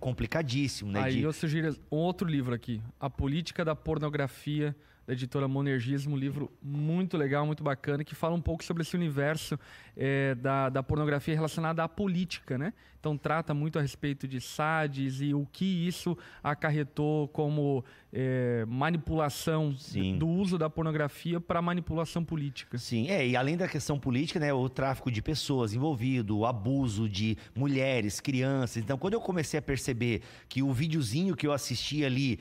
complicadíssimo, né? Aí de- eu sugiro um outro livro aqui, A Política da Pornografia, da editora Monergismo, um livro muito legal, muito bacana, que fala um pouco sobre esse universo eh, da, da pornografia relacionada à política, né? Então trata muito a respeito de SADs e o que isso acarretou como eh, manipulação Sim. do uso da pornografia para manipulação política. Sim, é, e além da questão política, né, o tráfico de pessoas envolvido, o abuso de mulheres, crianças. Então, quando eu comecei a perceber que o videozinho que eu assisti ali,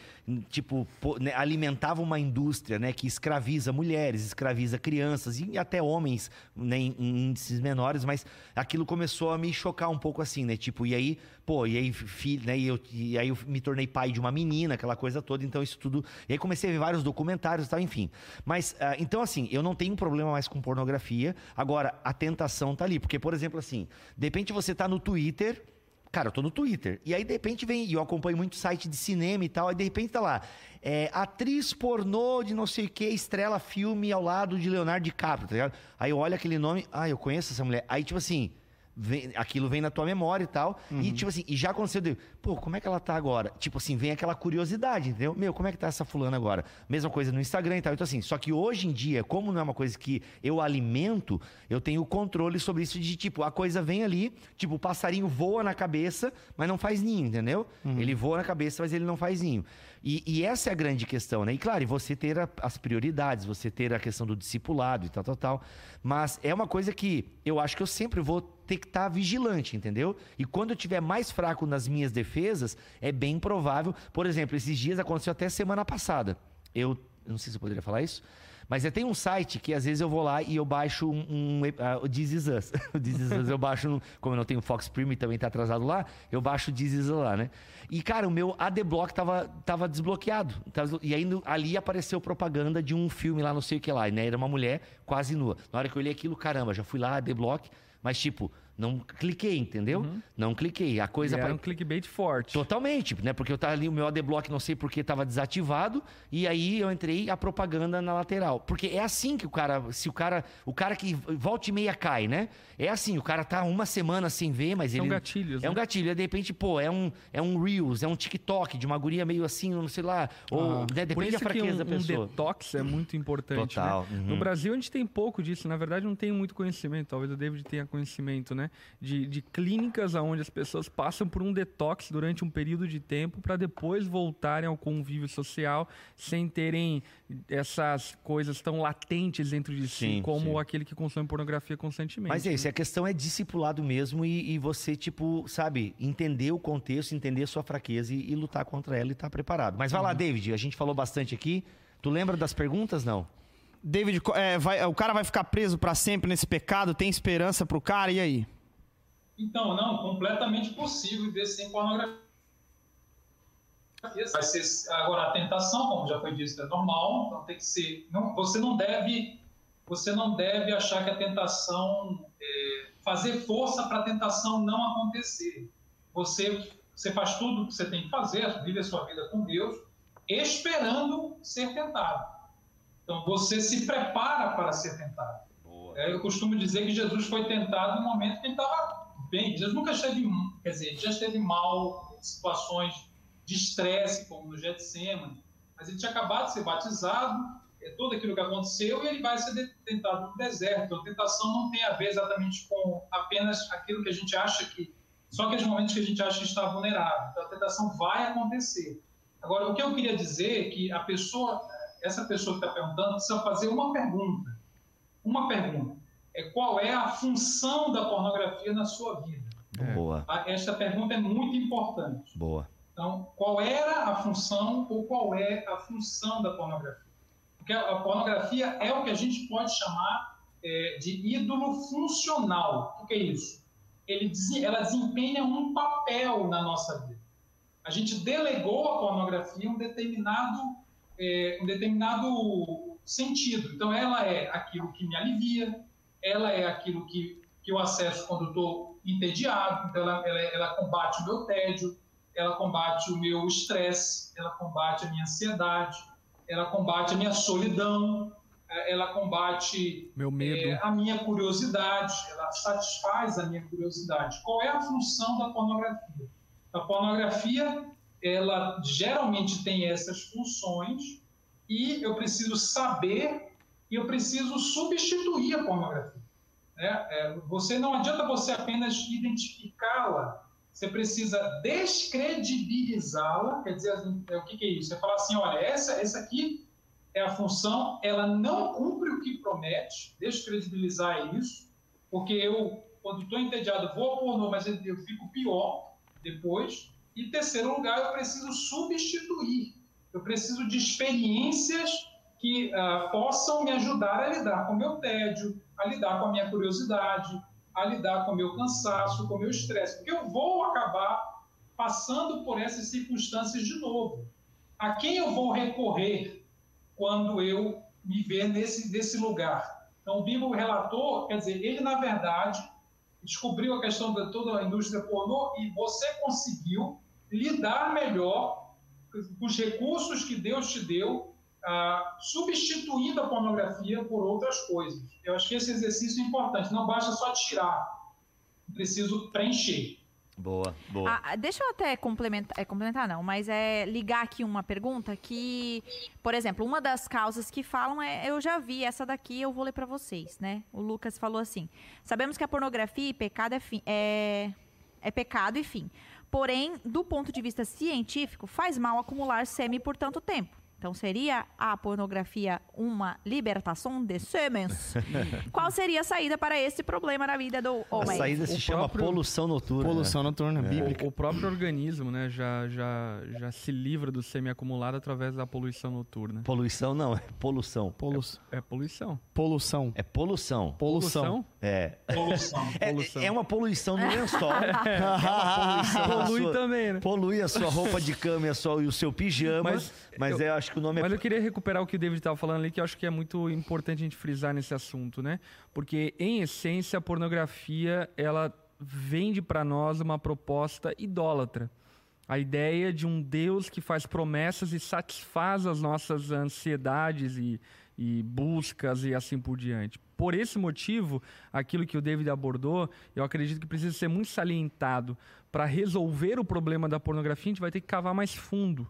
tipo, né, alimentava uma indústria, né, que escraviza mulheres, escraviza crianças e até homens, né, em, em índices menores, mas aquilo começou a me chocar um pouco assim, né, tipo, e aí, pô, e aí, filho, né, e, eu, e aí eu me tornei pai de uma menina, aquela coisa toda, então isso tudo. E aí comecei a ver vários documentários e tal, enfim. Mas, ah, então, assim, eu não tenho problema mais com pornografia. Agora, a tentação tá ali. Porque, por exemplo, assim, de repente você tá no Twitter. Cara, eu tô no Twitter. E aí, de repente, vem. E eu acompanho muito site de cinema e tal. Aí, de repente, tá lá. é, atriz pornô de não sei o que, estrela filme ao lado de Leonardo DiCaprio, tá ligado? Aí eu olho aquele nome. Ah, eu conheço essa mulher. Aí, tipo assim. Vem- aquilo vem na tua memória e tal. E, tipo assim, e já aconteceu de, pô, como é que ela tá agora? Tipo assim, vem aquela curiosidade, entendeu? Meu, como é que tá essa fulana agora? Mesma coisa no Instagram e tal. Então, assim, só que hoje em dia, como não é uma coisa que eu alimento, eu tenho controle sobre isso de, tipo, a coisa vem ali, tipo, o passarinho voa na cabeça, mas não faz ninho, entendeu? Ele voa na cabeça, mas ele não faz ninho. E, e essa é a grande questão, né? E claro, você ter a- as prioridades, você ter a questão do discipulado e tal, tal, tal. Mas é uma coisa que eu acho que eu sempre vou ter que estar vigilante, entendeu? E quando eu tiver mais fraco nas minhas defesas, é bem provável. Por exemplo, esses dias aconteceu até semana passada. Eu, eu não sei se eu poderia falar isso, Mas é, tem um site que às vezes eu vou lá e eu baixo um, um uh, o This Is Us. (laughs) o This Is Us eu baixo, no, como eu não tenho Fox Premium e também tá atrasado lá, eu baixo o This Is Us lá, né? E, cara, o meu ADBlock tava, tava desbloqueado. E aí no, ali apareceu propaganda de um filme lá, não sei o que lá, né? Era uma mulher quase nua. Na hora que eu olhei aquilo, caramba, já fui lá, ADBlock, mas tipo, não cliquei, entendeu? Uhum. Não cliquei. A coisa. Era um clickbait forte. Totalmente, né? Porque eu tava ali, o meu adblock, não sei porque estava desativado, e aí eu entrei a propaganda na lateral. Porque é assim que o cara. Se o cara. O cara que volta e meia cai, né? É assim, o cara tá uma semana sem ver, mas São ele. gatilhos. É um né? gatilho. E de repente, pô, é um, é um Reels, é um TikTok de uma guria meio assim, não sei lá. Ou, ah, né? Depende da fraqueza um, da pessoa. Um detox é muito importante. Total. Né? Uhum. No Brasil, a gente tem pouco disso. Na verdade, não tem muito conhecimento. Talvez o David tenha conhecimento, né? De, de clínicas onde as pessoas passam por um detox durante um período de tempo para depois voltarem ao convívio social sem terem essas coisas tão latentes dentro de si, sim, como sim. aquele que consome pornografia constantemente. Mas é isso, a questão é discipulado mesmo e, e, você, tipo, sabe, entender o contexto, entender a sua fraqueza e, e lutar contra ela e estar tá preparado. Mas vai uhum. lá, David, a gente falou bastante aqui. Tu lembra das perguntas, não? David, é, vai, o cara vai ficar preso para sempre nesse pecado? Tem esperança pro cara? E aí? Então, não, completamente possível viver sem pornografia. Vai ser agora a tentação, como já foi dito, é normal, então tem que ser. Não, você não deve, você não deve achar que a tentação é, fazer força para a tentação não acontecer. Você, você faz tudo o que você tem que fazer, vive a sua vida com Deus, esperando ser tentado. Então você se prepara para ser tentado. É, eu costumo dizer que Jesus foi tentado no momento que ele estava bem, Jesus nunca esteve, quer dizer, já esteve mal em situações de estresse, como no Getsemane, mas ele tinha acabado de ser batizado, é tudo aquilo que aconteceu, e ele vai ser tentado no deserto. Então, a tentação não tem a ver exatamente com apenas aquilo que a gente acha que, só aqueles momentos que a gente acha que está vulnerável. Então, a tentação vai acontecer. Agora, o que eu queria dizer é que a pessoa, essa pessoa que está perguntando, precisa fazer uma pergunta. Uma pergunta é qual é a função da pornografia na sua vida? É. Boa. Esta pergunta é muito importante. Boa. Então, qual era a função ou qual é a função da pornografia? Porque a pornografia é o que a gente pode chamar é, de ídolo funcional. O que é isso? Ele, ela desempenha um papel na nossa vida. A gente delegou à pornografia um determinado, é, um determinado sentido. Então, ela é aquilo que me alivia, ela é aquilo que, que eu acesso quando estou entediado, então ela, ela, ela combate o meu tédio, ela combate o meu estresse, ela combate a minha ansiedade, ela combate a minha solidão, é, ela combate meu medo. É, a minha curiosidade, ela satisfaz a minha curiosidade. Qual é a função da pornografia? A pornografia, ela geralmente tem essas funções e eu preciso saber e eu preciso substituir a pornografia. Né? É, você não adianta você apenas identificá-la, você precisa descredibilizá-la. Quer dizer, é, o que, que é isso? É falar assim, olha, essa, essa aqui é a função, ela não cumpre o que promete. Descredibilizar isso, porque eu, quando estou entediado, vou ao pornô, mas eu fico pior depois. E terceiro lugar, eu preciso substituir. Eu preciso de experiências que uh, possam me ajudar a lidar com o meu tédio, a lidar com a minha curiosidade, a lidar com o meu cansaço, com o meu estresse, porque eu vou acabar passando por essas circunstâncias de novo. A quem eu vou recorrer quando eu me ver nesse, nesse lugar? Então, o Bibo relatou, quer dizer, ele, na verdade, descobriu a questão de toda a indústria pornô e você conseguiu lidar melhor com os recursos que Deus te deu ah, substituindo a pornografia por outras coisas. Eu acho que esse exercício é importante. Não basta só tirar, preciso preencher. Boa, boa. Ah, deixa eu até complementar, é, complementar não, mas é ligar aqui uma pergunta que, por exemplo, uma das causas que falam é, eu já vi essa daqui, eu vou ler para vocês, né? O Lucas falou assim: sabemos que a pornografia e pecado é, fim, é, é pecado e fim. Porém, do ponto de vista científico, faz mal acumular sêmen por tanto tempo Então seria a pornografia uma libertação de semens? (laughs) Qual seria a saída para esse problema na vida do A homem? saída se O chama próprio- poluição noturna. Poluição noturna, bíblica. O, o próprio organismo, né, já, já, já se livra do semi-acumulado através da poluição noturna. Poluição não, é polução. Polu- É poluição. Poluição. É poluição. Poluição. É. Poluição. É, Poluição. é uma poluição no lençol. (laughs) É uma poluição na Polui sua- também, né? Polui a sua roupa de cama e, a sua- e o seu pijama. Mas Mas, eu- eu acho que o nome é. Mas eu queria recuperar o que o David estava falando ali, que eu acho que é muito importante a gente frisar nesse assunto, né? Porque, em essência, a pornografia, ela vende para nós uma proposta idólatra. A ideia de um Deus que faz promessas e satisfaz as nossas ansiedades e, e buscas e assim por diante. Por esse motivo, aquilo que o David abordou, eu acredito que precisa ser muito salientado. Para resolver o problema da pornografia, a gente vai ter que cavar mais fundo.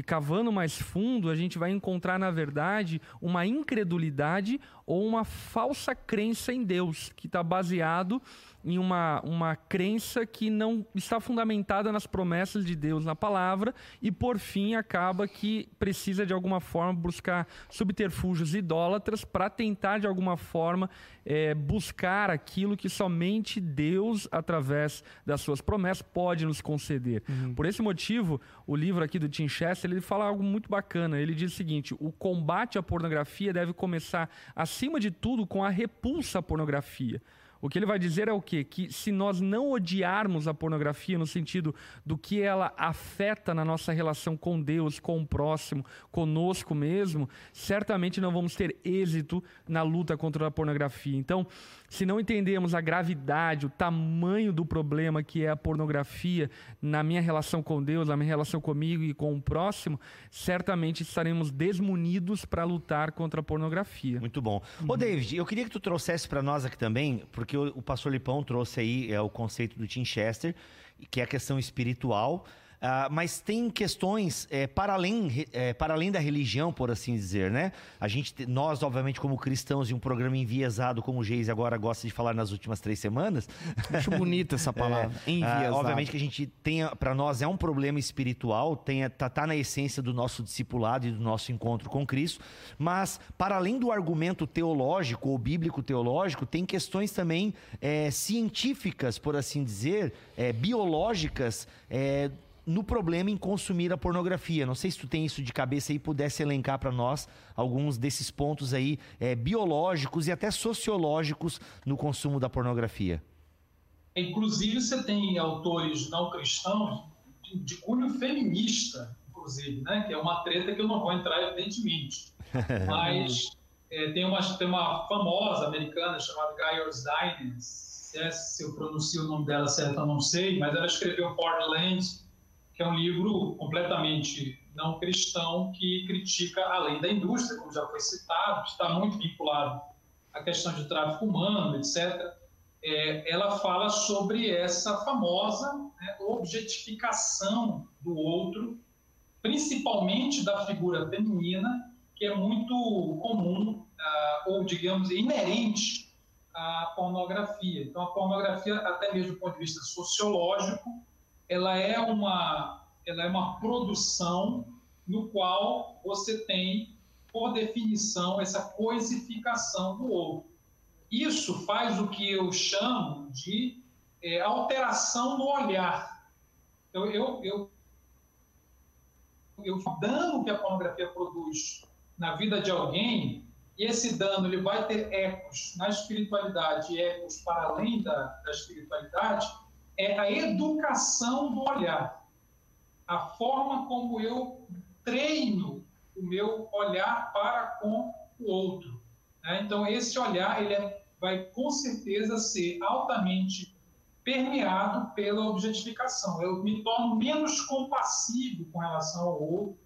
E cavando mais fundo, a gente vai encontrar, na verdade, uma incredulidade ou uma falsa crença em Deus, que está baseado em uma, uma crença que não está fundamentada nas promessas de Deus na palavra e, por fim, acaba que precisa, de alguma forma, buscar subterfúgios idólatras para tentar, de alguma forma, eh, buscar aquilo que somente Deus, através das suas promessas, pode nos conceder. Por esse motivo, o livro aqui do Tim Chester, ele fala algo muito bacana. Ele diz o seguinte, o combate à pornografia deve começar, acima de tudo, com a repulsa à pornografia. O que ele vai dizer é o quê? Que se nós não odiarmos a pornografia no sentido do que ela afeta na nossa relação com Deus, com o próximo, conosco mesmo, certamente não vamos ter êxito na luta contra a pornografia. Então, se não entendemos a gravidade, o tamanho do problema que é a pornografia na minha relação com Deus, na minha relação comigo e com o próximo, certamente estaremos desmunidos para lutar contra a pornografia. Muito bom. Ô, David, eu queria que tu trouxesse para nós aqui também, porque o, o pastor Lipão trouxe aí é, o conceito do Tim Chester, que é a questão espiritual. Ah, mas tem questões é, para, além, é, para além da religião, por assim dizer, né? A gente, te- nós, obviamente, como cristãos e um programa enviesado, como o Geis agora gosta de falar nas últimas três semanas, Acho bonita essa (laughs) palavra. Ah, Enviesado. obviamente que a gente tem, para nós é um problema espiritual, tem, tá, tá na essência do nosso discipulado e do nosso encontro com Cristo, mas para além do argumento teológico ou bíblico teológico, tem questões também é, científicas, por assim dizer, é, biológicas, é, no problema em consumir a pornografia. Não sei se tu tem isso de cabeça aí, pudesse elencar para nós alguns desses pontos aí é, biológicos e até sociológicos no consumo da pornografia. Inclusive, você tem autores não cristãos de, de cunho feminista, inclusive, né? que é uma treta que eu não vou entrar, evidentemente. (laughs) Mas é, tem, uma, tem uma famosa americana chamada Gaius Dines, se, é- se eu pronuncio o nome dela certo, eu não sei, mas ela escreveu Portland, que é um livro completamente não cristão que critica a lei da indústria, como já foi citado, está muito vinculado à questão de tráfico humano, etc é, ela fala sobre essa famosa né, objetificação do outro, principalmente da figura feminina, que é muito comum, ah, ou digamos, inerente à pornografia. Então, a pornografia, até mesmo do ponto de vista sociológico, ela é uma, ela é uma produção no qual você tem, por definição, essa coisificação do outro. Isso faz o que eu chamo de é, alteração no olhar. Eu, eu, eu, eu dano que a pornografia produz na vida de alguém, e esse dano ele vai ter ecos na espiritualidade, ecos para além da, da espiritualidade, é a educação do olhar. A forma como eu treino o meu olhar para com o outro. né? Então, esse olhar ele é- vai com certeza ser altamente permeado pela objetificação. Eu me torno menos compassivo com relação ao outro,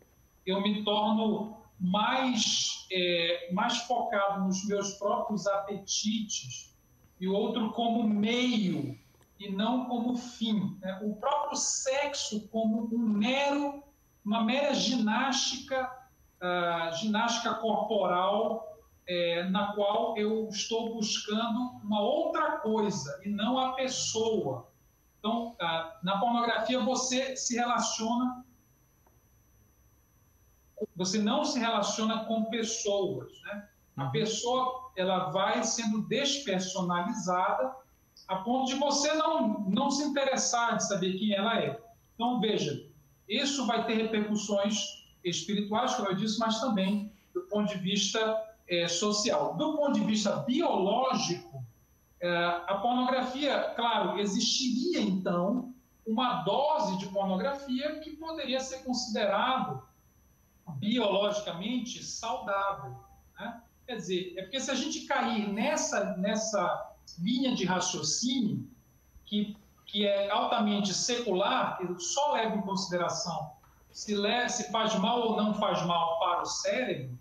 eu me torno mais, é, mais focado nos meus próprios apetites e o outro como meio e não como fim. né? O próprio sexo como um mero, uma mera ginástica, ah, ginástica corporal é, na qual eu estou buscando uma outra coisa e não a pessoa. Então, ah, na pornografia você se relaciona você não se relaciona com pessoas, né? A pessoa ela vai sendo despersonalizada a ponto de você não, não se interessar de saber quem ela é. Então, veja, isso vai ter repercussões espirituais, como eu disse, mas também do ponto de vista é, social. Do ponto de vista biológico, é, a pornografia, claro, existiria então uma dose de pornografia que poderia ser considerado biologicamente saudável. Né? Quer dizer, é porque se a gente cair nessa, nessa linha de raciocínio, que, que é altamente secular, que só leva em consideração se, le, se faz mal ou não faz mal para o cérebro,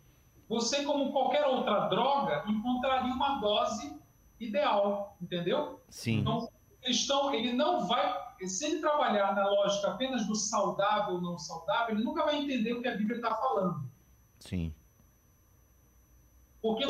você, como qualquer outra droga, encontraria uma dose ideal, entendeu? Sim. Então, cristão, ele não vai, se ele trabalhar na lógica apenas do saudável ou não saudável, ele nunca vai entender o que a Bíblia está falando. Sim. Porque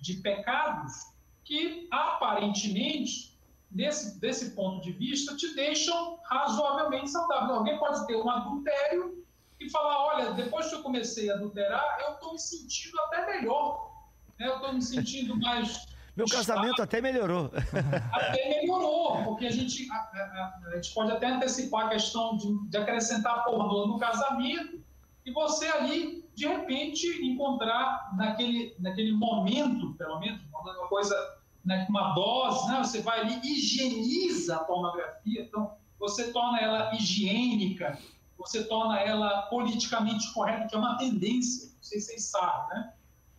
de pecados que, aparentemente, desse, desse ponto de vista, te deixam razoavelmente saudável. Alguém pode ter um adultério e falar: olha, depois que eu comecei a adulterar, eu estou me sentindo até melhor. Né? Eu estou me sentindo (laughs) mais. Meu casamento até melhorou. (laughs) Até melhorou, porque a gente, a, a, a gente pode até antecipar a questão de, de acrescentar pornô no casamento e você ali, de repente, encontrar naquele, naquele momento, pelo menos, uma coisa, né, uma dose, né, você vai ali, higieniza a pornografia, então você torna ela higiênica, você torna ela politicamente correta, que é uma tendência, não sei se vocês sabem, né?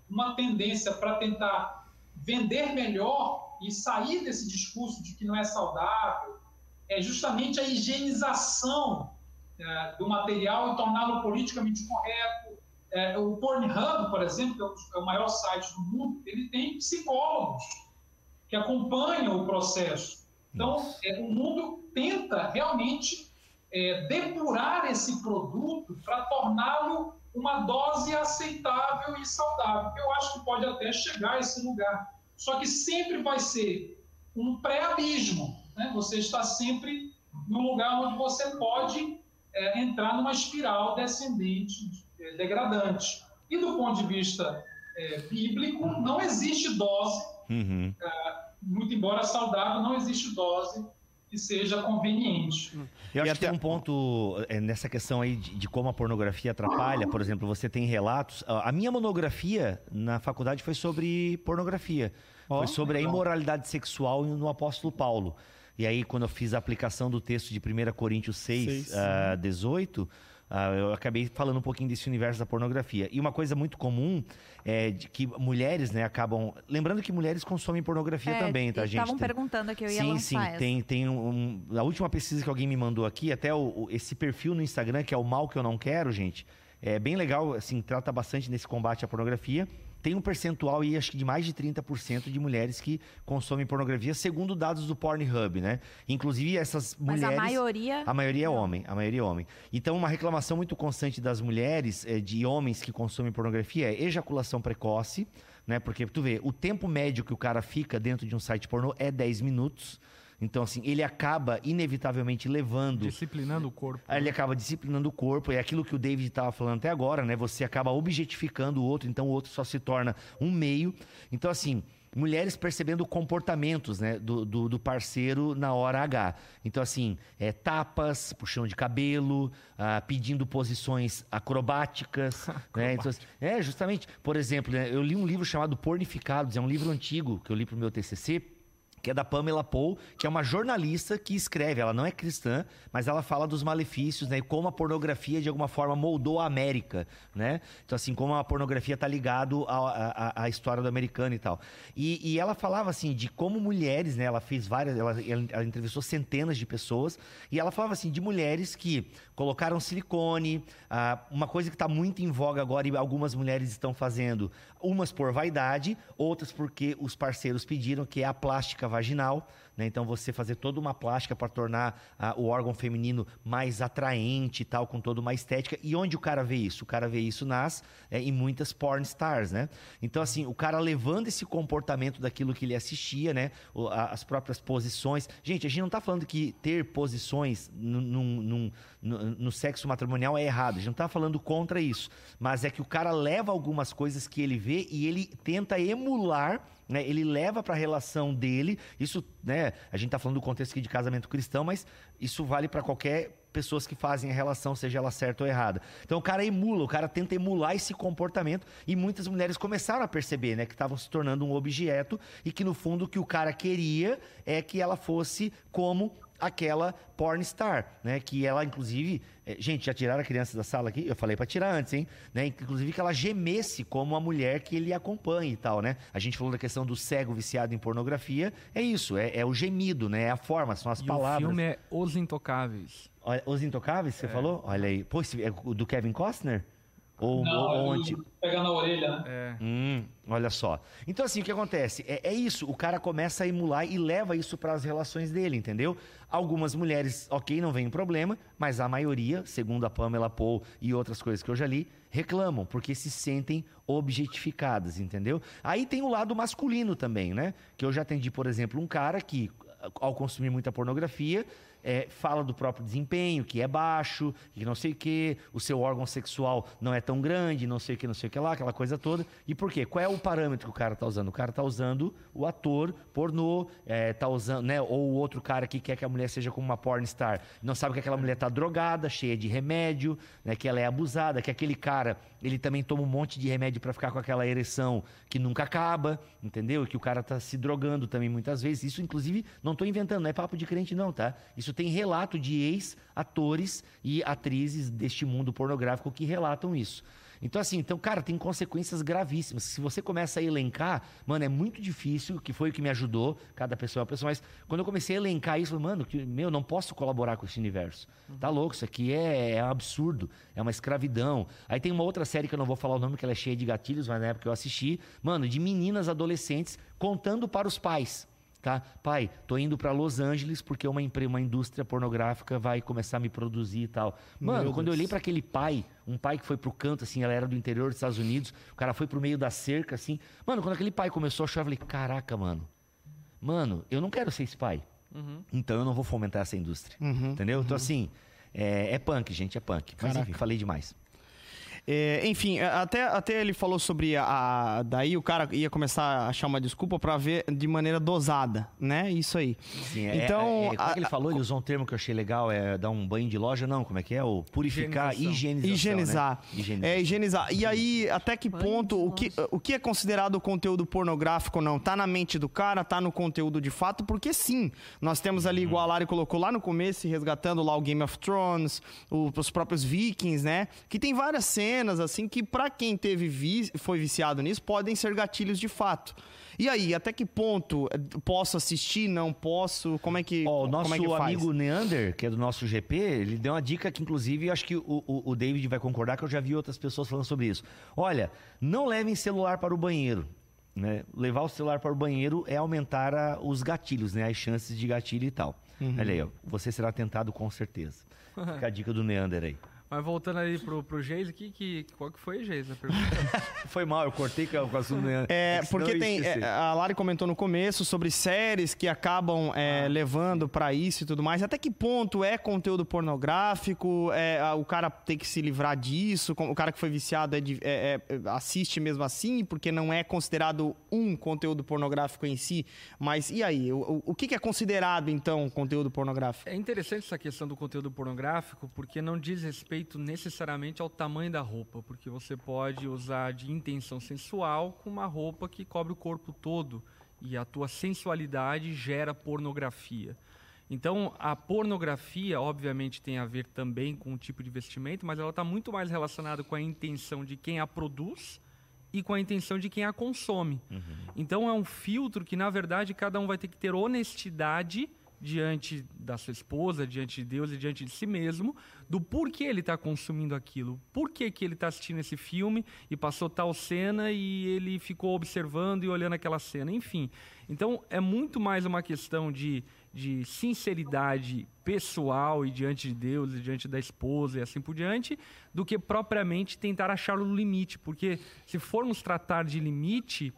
Uma tendência para tentar vender melhor e sair desse discurso de que não é saudável, é justamente a higienização é, do material e torná-lo politicamente correto. É, o Pornhub, por exemplo, que é o é maior site do mundo, ele tem psicólogos que acompanham o processo. Então, é, o mundo tenta realmente é, depurar esse produto para torná-lo uma dose aceitável e saudável. Eu acho que pode até chegar a esse lugar. Só que sempre vai ser um pré-abismo. Né? Você está sempre no lugar onde você pode é, entrar numa espiral descendente, é, degradante. E do ponto de vista é, bíblico, não existe dose, Uhum. é, muito embora saudável, não existe dose que seja conveniente. Eu E acho que até- tem um ponto é, nessa questão aí de, de como a pornografia atrapalha. Por exemplo, você tem relatos. A minha monografia na faculdade foi sobre pornografia. Ó, foi sobre a imoralidade sexual no apóstolo Paulo. E aí, quando eu fiz a aplicação do texto de 1 Coríntios 6, Seis. ah, 18, ah, eu acabei falando um pouquinho desse universo da pornografia. E uma coisa muito comum é de que mulheres, né, acabam. Lembrando que mulheres consomem pornografia É, também, tá, gente? Estavam Tem- perguntando aqui, eu ia sim, lançar sim, essa. tem, tem um, a última pesquisa que alguém me mandou aqui, até o- esse perfil no Instagram, que é o mal que eu não quero, gente, é bem legal, assim, trata bastante nesse combate à pornografia. Tem um percentual aí, acho que de mais de 30% de mulheres que consomem pornografia, segundo dados do Pornhub, né? Inclusive essas Mas mulheres... a maioria. A maioria é homem, a maioria é homem. Então, uma reclamação muito constante das mulheres, eh, de homens que consomem pornografia, é ejaculação precoce, né? Porque, tu vê, o tempo médio que o cara fica dentro de um site pornô é 10 minutos. Então, assim, ele acaba inevitavelmente levando Disciplinando o corpo. Aí ele acaba disciplinando o corpo, é aquilo que o David estava falando até agora, né? Você acaba objetificando o outro, então o outro só se torna um meio. Então, assim, mulheres percebendo comportamentos, né, do, do, do parceiro na hora H. Então, assim, é, tapas, puxão de cabelo, ah, pedindo posições acrobáticas, (laughs) né? Então, assim, é, justamente. Por exemplo, né, eu li um livro chamado Pornificados, é um livro antigo que eu li pro meu TCC, que é da Pamela Paul, que é uma jornalista que escreve. Ela não é cristã, mas ela fala dos malefícios, né? E como a pornografia, de alguma forma, moldou a América, né? Então, assim, como a pornografia tá ligado à, história do americano e tal. E, e ela falava, assim, de como mulheres, né? Ela fez várias... Ela, ela entrevistou centenas de pessoas. E ela falava, assim, de mulheres que colocaram silicone. ah, uma coisa que está muito em voga agora e algumas mulheres estão fazendo. Umas por vaidade, outras porque os parceiros pediram, que é a plástica vaginal. Né? Então, você fazer toda uma plástica para tornar ah, o órgão feminino mais atraente e tal, com toda uma estética. E onde o cara vê isso? O cara vê isso nas é, em muitas porn stars, né? Então, assim, o cara levando esse comportamento daquilo que ele assistia, né? As próprias posições. Gente, a gente não tá falando que ter posições num- num- no, no sexo matrimonial é errado. A gente não tá falando contra isso. Mas é que o cara leva algumas coisas que ele vê e ele tenta emular né, ele leva para a relação dele. Isso, né? A gente está falando do contexto aqui de casamento cristão, mas isso vale para qualquer pessoas que fazem a relação, seja ela certa ou errada. Então o cara emula, o cara tenta emular esse comportamento e muitas mulheres começaram a perceber, né, que estavam se tornando um objeto e que no fundo o que o cara queria é que ela fosse como aquela porn star, né? Que ela, inclusive, é, gente, já tiraram a criança da sala aqui? Eu falei para tirar antes, hein? Né? Inclusive que ela gemesse como a mulher que ele acompanha e tal, né? A gente falou da questão do cego viciado em pornografia. É isso, é, é o gemido, né? É a forma, são as E palavras. o filme é Os Intocáveis. Olha, Os Intocáveis, você falou? Olha aí. Pô, é o do Kevin Costner? Ou, Não, antigo? pegar na orelha, né? É. Hum, olha só. Então, assim, o que acontece? É, é isso, o cara começa a emular e leva isso para as relações dele, entendeu? Algumas mulheres, ok, não vem problema, mas a maioria, segundo a Pamela Paul e outras coisas que eu já li, reclamam, porque se sentem objetificadas, entendeu? Aí tem o lado masculino também, né? Que eu já atendi, por exemplo, um cara que, ao consumir muita pornografia, é, fala do próprio desempenho, que é baixo, que não sei o quê, o seu órgão sexual não é tão grande, não sei o que, não sei o que lá, aquela coisa toda. E por quê? Qual é o parâmetro que o cara tá usando? O cara tá usando o ator pornô, é, tá usando, né? Ou o outro cara que quer que a mulher seja como uma pornstar. Não sabe que aquela mulher tá drogada, cheia de remédio, né? Que ela é abusada, que aquele cara, ele também toma um monte de remédio para ficar com aquela ereção que nunca acaba, entendeu? Que o cara tá se drogando também muitas vezes. Isso, inclusive, não tô inventando, não é papo de crente, não, tá? Isso tem relato de ex-atores e atrizes deste mundo pornográfico que relatam isso. Então, assim, então, cara, tem consequências gravíssimas. Se você começa a elencar, mano, é muito difícil, que foi o que me ajudou, cada pessoa é uma pessoa, mas quando eu comecei a elencar isso, eu falei, mano, que, meu, não posso colaborar com esse universo. Tá louco, isso aqui é, é um absurdo, é uma escravidão. Aí tem uma outra série que eu não vou falar o nome, que ela é cheia de gatilhos, mas na época eu assisti, mano, de meninas adolescentes contando para os pais. Tá? Pai, tô indo para Los Angeles porque uma, uma indústria pornográfica vai começar a me produzir e tal. Mano, Meu quando eu olhei para aquele pai, um pai que foi pro canto, assim, ela era do interior dos Estados Unidos, o cara foi pro meio da cerca, assim. Mano, quando aquele pai começou a chorar, eu falei, caraca, mano. Mano, eu não quero ser esse pai. Então eu não vou fomentar essa indústria. Entendeu? Então, assim, é, é punk, gente, é punk. Mas Caraca. enfim, falei demais. É, enfim, até, até ele falou sobre a, a- Daí o cara ia começar a achar uma desculpa pra ver de maneira dosada, né? Isso aí. Sim, é- então. é- é- como é que ele falou? Ele usou um termo que eu achei legal, é dar um banho de loja, não, como é que é? O purificar, Higienização. Higienizar. Né? Higienização. É, higienizar. E aí, até que ponto, o que, o que é considerado conteúdo pornográfico ou não? Tá na mente do cara, tá no conteúdo de fato, porque sim. Nós temos ali, igual a Lari colocou lá no começo, resgatando lá o Game of Thrones, o- os próprios Vikings, né? Que tem várias cenas, assim, que pra quem teve vi- foi viciado nisso, podem ser gatilhos de fato. E aí, até que ponto eh, posso assistir, não posso? Como é que, Ó, o como nosso é que faz? amigo Neander, que é do nosso GP, ele deu uma dica que, inclusive, acho que o, o, o David vai concordar, que eu já vi outras pessoas falando sobre isso. Olha, não levem celular para o banheiro. Né? Levar o celular para o banheiro é aumentar a- os gatilhos, né? as chances de gatilho e tal. Uhum. Olha aí, ó, você será tentado com certeza. (laughs) Fica a dica do Neander aí. Mas voltando ali pro, pro Geis, que, que, qual que foi, Geis? A pergunta? (laughs) Foi mal, eu cortei com o assunto. É, senão porque tem. é, a Lari comentou no começo sobre séries que acabam é, levando pra isso e tudo mais. Até que ponto é conteúdo pornográfico? É, o cara tem que se livrar disso? O cara que foi viciado é de- é- é- assiste mesmo assim, porque não é considerado um conteúdo pornográfico em si. Mas e aí? O, o- o que, que é considerado, então, conteúdo pornográfico? É interessante essa questão do conteúdo pornográfico, porque não diz respeito necessariamente ao tamanho da roupa, porque você pode usar de intenção sensual com uma roupa que cobre o corpo todo e a tua sensualidade gera pornografia. Então, a pornografia, obviamente, tem a ver também com o tipo de vestimento, mas ela está muito mais relacionada com a intenção de quem a produz e com a intenção de quem a consome. Então, é um filtro que, na verdade, cada um vai ter que ter honestidade diante da sua esposa, diante de Deus e diante de si mesmo, do porquê ele está consumindo aquilo, por que que ele está assistindo esse filme e passou tal cena e ele ficou observando e olhando aquela cena, enfim. Então é muito mais uma questão de, de sinceridade pessoal e diante de Deus e diante da esposa e assim por diante, do que propriamente tentar achar o limite, porque se formos tratar de limite,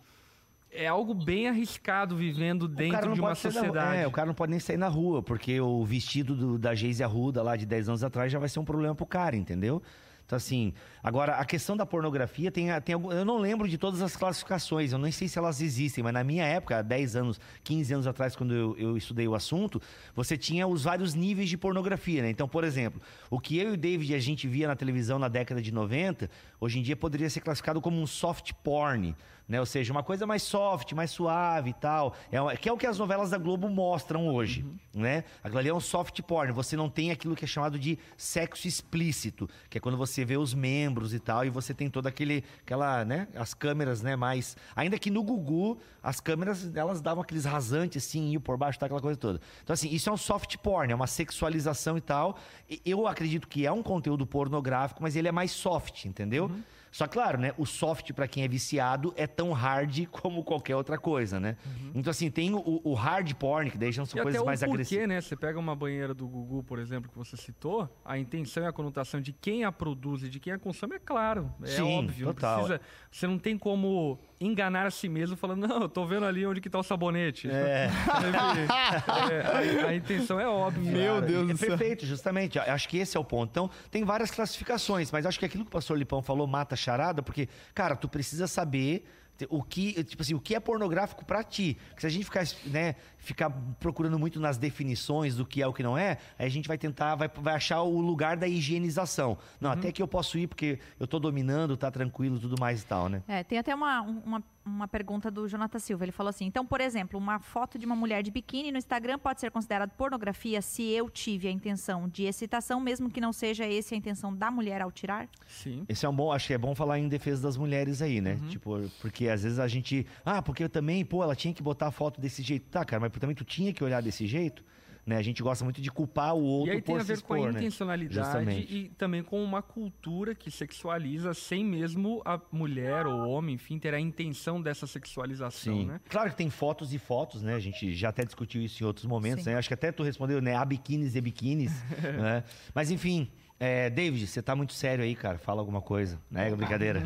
é algo bem arriscado vivendo dentro de uma sociedade. Na, é, o cara não pode nem sair na rua, porque o vestido do, da Geise Arruda lá de 10 anos atrás já vai ser um problema pro cara, entendeu? Então, assim, agora a questão da pornografia tem, tem eu não lembro de todas as classificações, eu nem sei se elas existem, mas na minha época, 10 anos, 15 anos atrás, quando eu, eu estudei o assunto, você tinha os vários níveis de pornografia, né? Então, por exemplo, o que eu e o David a gente via na televisão na década de 90, hoje em dia poderia ser classificado como um soft porn né? Ou seja, uma coisa mais soft, mais suave e tal. É, que é o que as novelas da Globo mostram hoje, uhum. né? Aquilo ali é um soft porn. Você não tem aquilo que é chamado de sexo explícito, que é quando você vê os membros e tal, e você tem toda aquele, aquela, né? As câmeras, né? Mais, ainda que no Gugu as câmeras elas davam aqueles rasantes assim, iam por baixo, tá aquela coisa toda. Então assim, isso é um soft porn, é uma sexualização e tal. Eu acredito que é um conteúdo pornográfico, mas ele é mais soft, entendeu? Uhum. Só claro, né? O soft para quem é viciado é tão hard (laughs) como qualquer outra coisa, né? Uhum. Então assim, tem o, o, hard porn, que deixam são e coisas mais agressivas. né? Você pega uma banheira do Gugu, por exemplo, que você citou, a intenção e a conotação de quem a produz e de quem a consome é claro, é Sim, óbvio. Total. Não precisa, você não tem como enganar a si mesmo falando, não, eu tô vendo ali onde que tá o sabonete. É. (laughs) é a, a, intenção é óbvia. Meu Deus é do céu. Perfeito, justamente. Acho que esse é o ponto. Então, tem várias classificações, mas acho que aquilo que o pastor Lipão falou mata charada, porque, cara, tu precisa saber o que, tipo assim, o que é pornográfico para ti? Porque se a gente ficar, né, ficar procurando muito nas definições do que é o que não é, aí a gente vai tentar, vai, vai achar o lugar da higienização. Não, uhum. até que eu posso ir porque eu tô dominando, tá tranquilo, tudo mais e tal, né? É, tem até uma, uma, uma pergunta do Jonathan Silva. Ele falou assim: então, por exemplo, uma foto de uma mulher de biquíni no Instagram pode ser considerada pornografia se eu tive a intenção de excitação, mesmo que não seja esse a intenção da mulher ao tirar? Sim. Esse é um bom, acho que é bom falar em defesa das mulheres aí, né? Uhum. Tipo, porque às vezes a gente. Ah, porque eu também, pô, ela tinha que botar a foto desse jeito. Tá, cara, mas também tu tinha que olhar desse jeito? Né? A gente gosta muito de culpar o outro e aí tem a ver expor, com a né? intencionalidade e também com uma cultura que sexualiza sem mesmo a mulher ou o homem, enfim, ter a intenção dessa sexualização, Sim. né? Claro que tem fotos e fotos, né? A gente já até discutiu isso em outros momentos, Sim. né? Acho que até tu respondeu, né? Há biquínis e biquínis, (laughs) né? Mas enfim, é, David, você tá muito sério aí, cara. Fala alguma coisa, né? Brincadeira.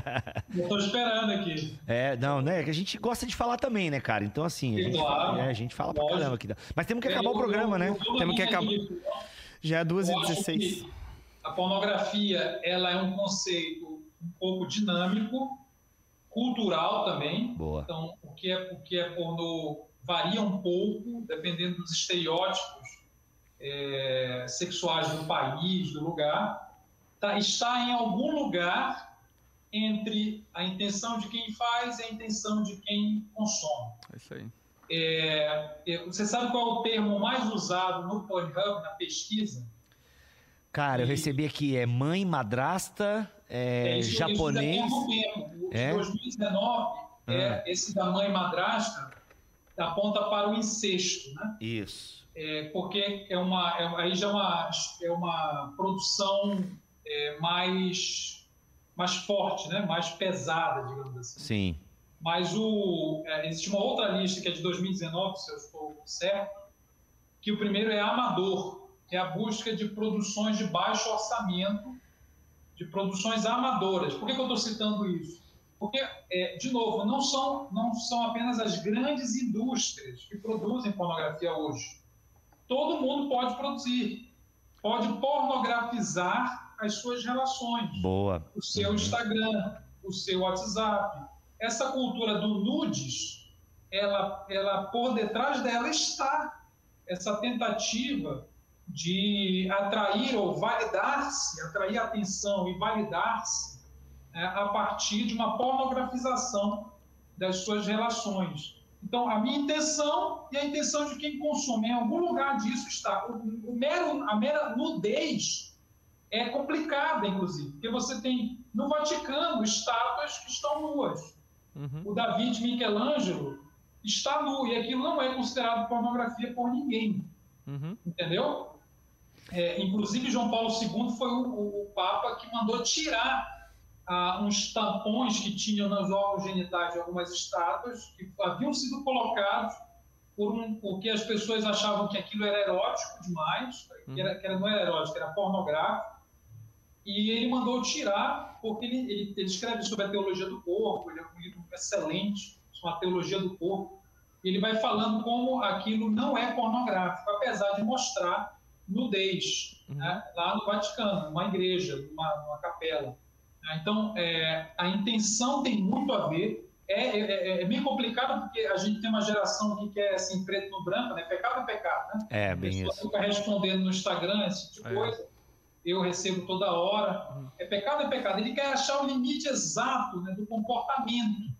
(laughs) Eu tô esperando aqui. É, não, né? Que a gente gosta de falar também, né, cara? Então, assim, a gente, claro, fala, é, a gente fala pra caramba aqui. Mas temos que acabar o programa, né? Temos que acabar. Já é 2h16. A pornografia, ela é um conceito um pouco dinâmico, cultural também. Boa. Então, o que é, o que é pornô varia um pouco, dependendo dos estereótipos é, sexuais do país, do lugar, tá, está em algum lugar entre a intenção de quem faz e a intenção de quem consome. É isso aí. É, é você sabe qual é o termo mais usado no Pornhub, na pesquisa? Cara, eu recebi aqui, é mãe, madrasta, é, é isso, japonês. Isso tempo. É? 2019, é, ah. esse da mãe madrasta aponta para o incesto, né? Isso é, porque é uma, é, aí já é uma, é uma produção é, mais, mais forte, né? mais pesada, digamos assim. Sim. Mas o, é, existe uma outra lista que é de 2019, se eu estou certo, que o primeiro é amador, que é a busca de produções de baixo orçamento, de produções amadoras. Por que, que eu estou citando isso? Porque, é, de novo, não são, não são apenas as grandes indústrias que produzem pornografia hoje todo mundo pode produzir, pode pornografizar as suas relações. Boa. O seu uhum. Instagram, o seu WhatsApp. Essa cultura do nudes, ela, ela por detrás dela está essa tentativa de atrair ou validar-se, atrair atenção e validar-se é, a partir de uma pornografização das suas relações. Então, a minha intenção e a intenção de quem consome, em algum lugar disso está. O, o mero, a mera nudez é complicada, inclusive, porque você tem no Vaticano estátuas que estão nuas. Uhum. O Davi de Michelangelo está nu, e aquilo não é considerado pornografia por ninguém. Uhum. Entendeu? É, inclusive, João Paulo II foi o, o, o Papa que mandou tirar ah, uns tampões que tinham nos órgãos genitais de algumas estátuas, que haviam sido colocados por um, porque as pessoas achavam que aquilo era erótico demais, que, era, que era, não era erótico, era pornográfico, e ele mandou tirar, porque ele, ele, ele escreve sobre a teologia do corpo, ele é um livro excelente chama Teologia do Corpo. Ele vai falando como aquilo não é pornográfico, apesar de mostrar nudez, uhum. né? lá no Vaticano, numa igreja, numa, numa capela. Então, é, a intenção tem muito a ver. É, é, é, é, bem complicado porque a gente tem uma geração que quer assim, preto no branco, né? Pecado é pecado, né? É, bem a pessoa fica respondendo no Instagram esse tipo de é. coisa. Eu recebo toda hora. Uhum. É pecado é pecado. Ele quer achar o limite exato né, do comportamento.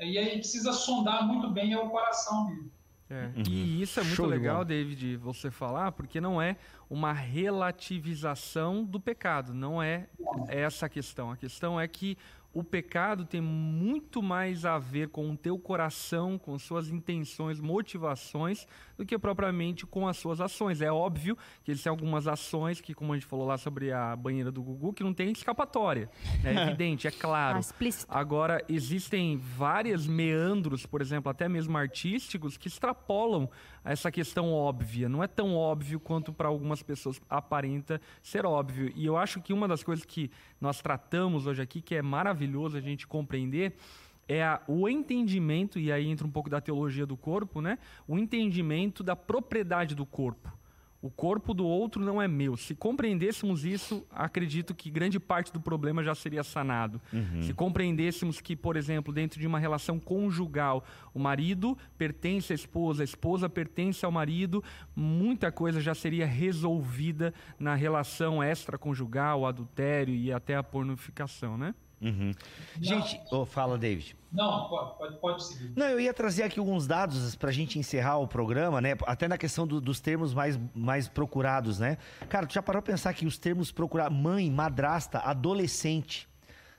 E aí precisa sondar muito bem o coração dele. É. Uhum. E isso é muito Show legal, David, você falar, porque não é uma relativização do pecado, não é essa a questão. A questão é que o pecado tem muito mais a ver com o teu coração, com suas intenções, motivações, do que propriamente com as suas ações. É óbvio que existem algumas ações que, como a gente falou lá sobre a banheira do Gugu, que não tem escapatória. É (laughs) evidente, é claro. Ah, Agora, existem vários meandros, por exemplo, até mesmo artísticos, que extrapolam essa questão óbvia. Não é tão óbvio quanto para algumas pessoas aparenta ser óbvio. E eu acho que uma das coisas que nós tratamos hoje aqui, que é maravilhoso a gente compreender, é a, o entendimento, e aí entra um pouco da teologia do corpo, né? O entendimento da propriedade do corpo. O corpo do outro não é meu. Se compreendêssemos isso, acredito que grande parte do problema já seria sanado. Uhum. Se compreendêssemos que, por exemplo, dentro de uma relação conjugal, o marido pertence à esposa, a esposa pertence ao marido, muita coisa já seria resolvida na relação extraconjugal, adultério e até a pornificação, né? Uhum. Gente, oh, fala, David. Não, pode, pode, seguir. Não, eu ia trazer aqui alguns dados para a gente encerrar o programa, né? Até na questão do, dos termos mais, mais procurados, né? Cara, tu já parou pra pensar que os termos procurados, mãe, madrasta, adolescente,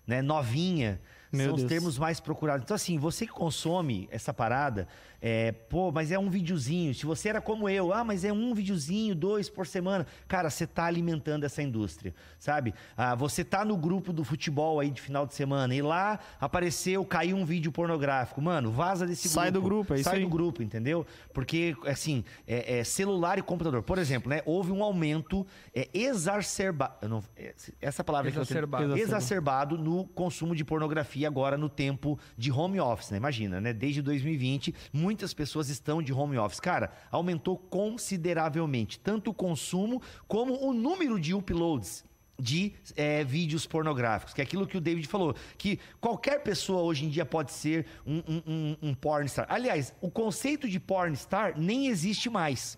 né? Novinha, Meu são Deus. os termos mais procurados. Então, assim, você que consome essa parada, é, pô, mas é um videozinho. Se você era como eu, ah, mas é um videozinho, dois por semana. Cara, você tá alimentando essa indústria, sabe? Ah, você tá no grupo do futebol aí de final de semana e lá apareceu, caiu um vídeo pornográfico. Mano, vaza desse grupo. Sai do grupo, é isso Sai aí. do grupo, entendeu? Porque, assim, é, é, celular e computador. Por exemplo, né? Houve um aumento é, exacerbado. É, essa palavra exacerbado. que eu tenho, exacerbado no consumo de pornografia agora no tempo de home office, né? Imagina, né? Desde 2020, muito muitas pessoas estão de home office. Cara, aumentou consideravelmente tanto o consumo como o número de uploads de é, vídeos pornográficos, que é aquilo que o David falou, que qualquer pessoa hoje em dia pode ser um, um, um, um pornstar. Aliás, o conceito de pornstar nem existe mais.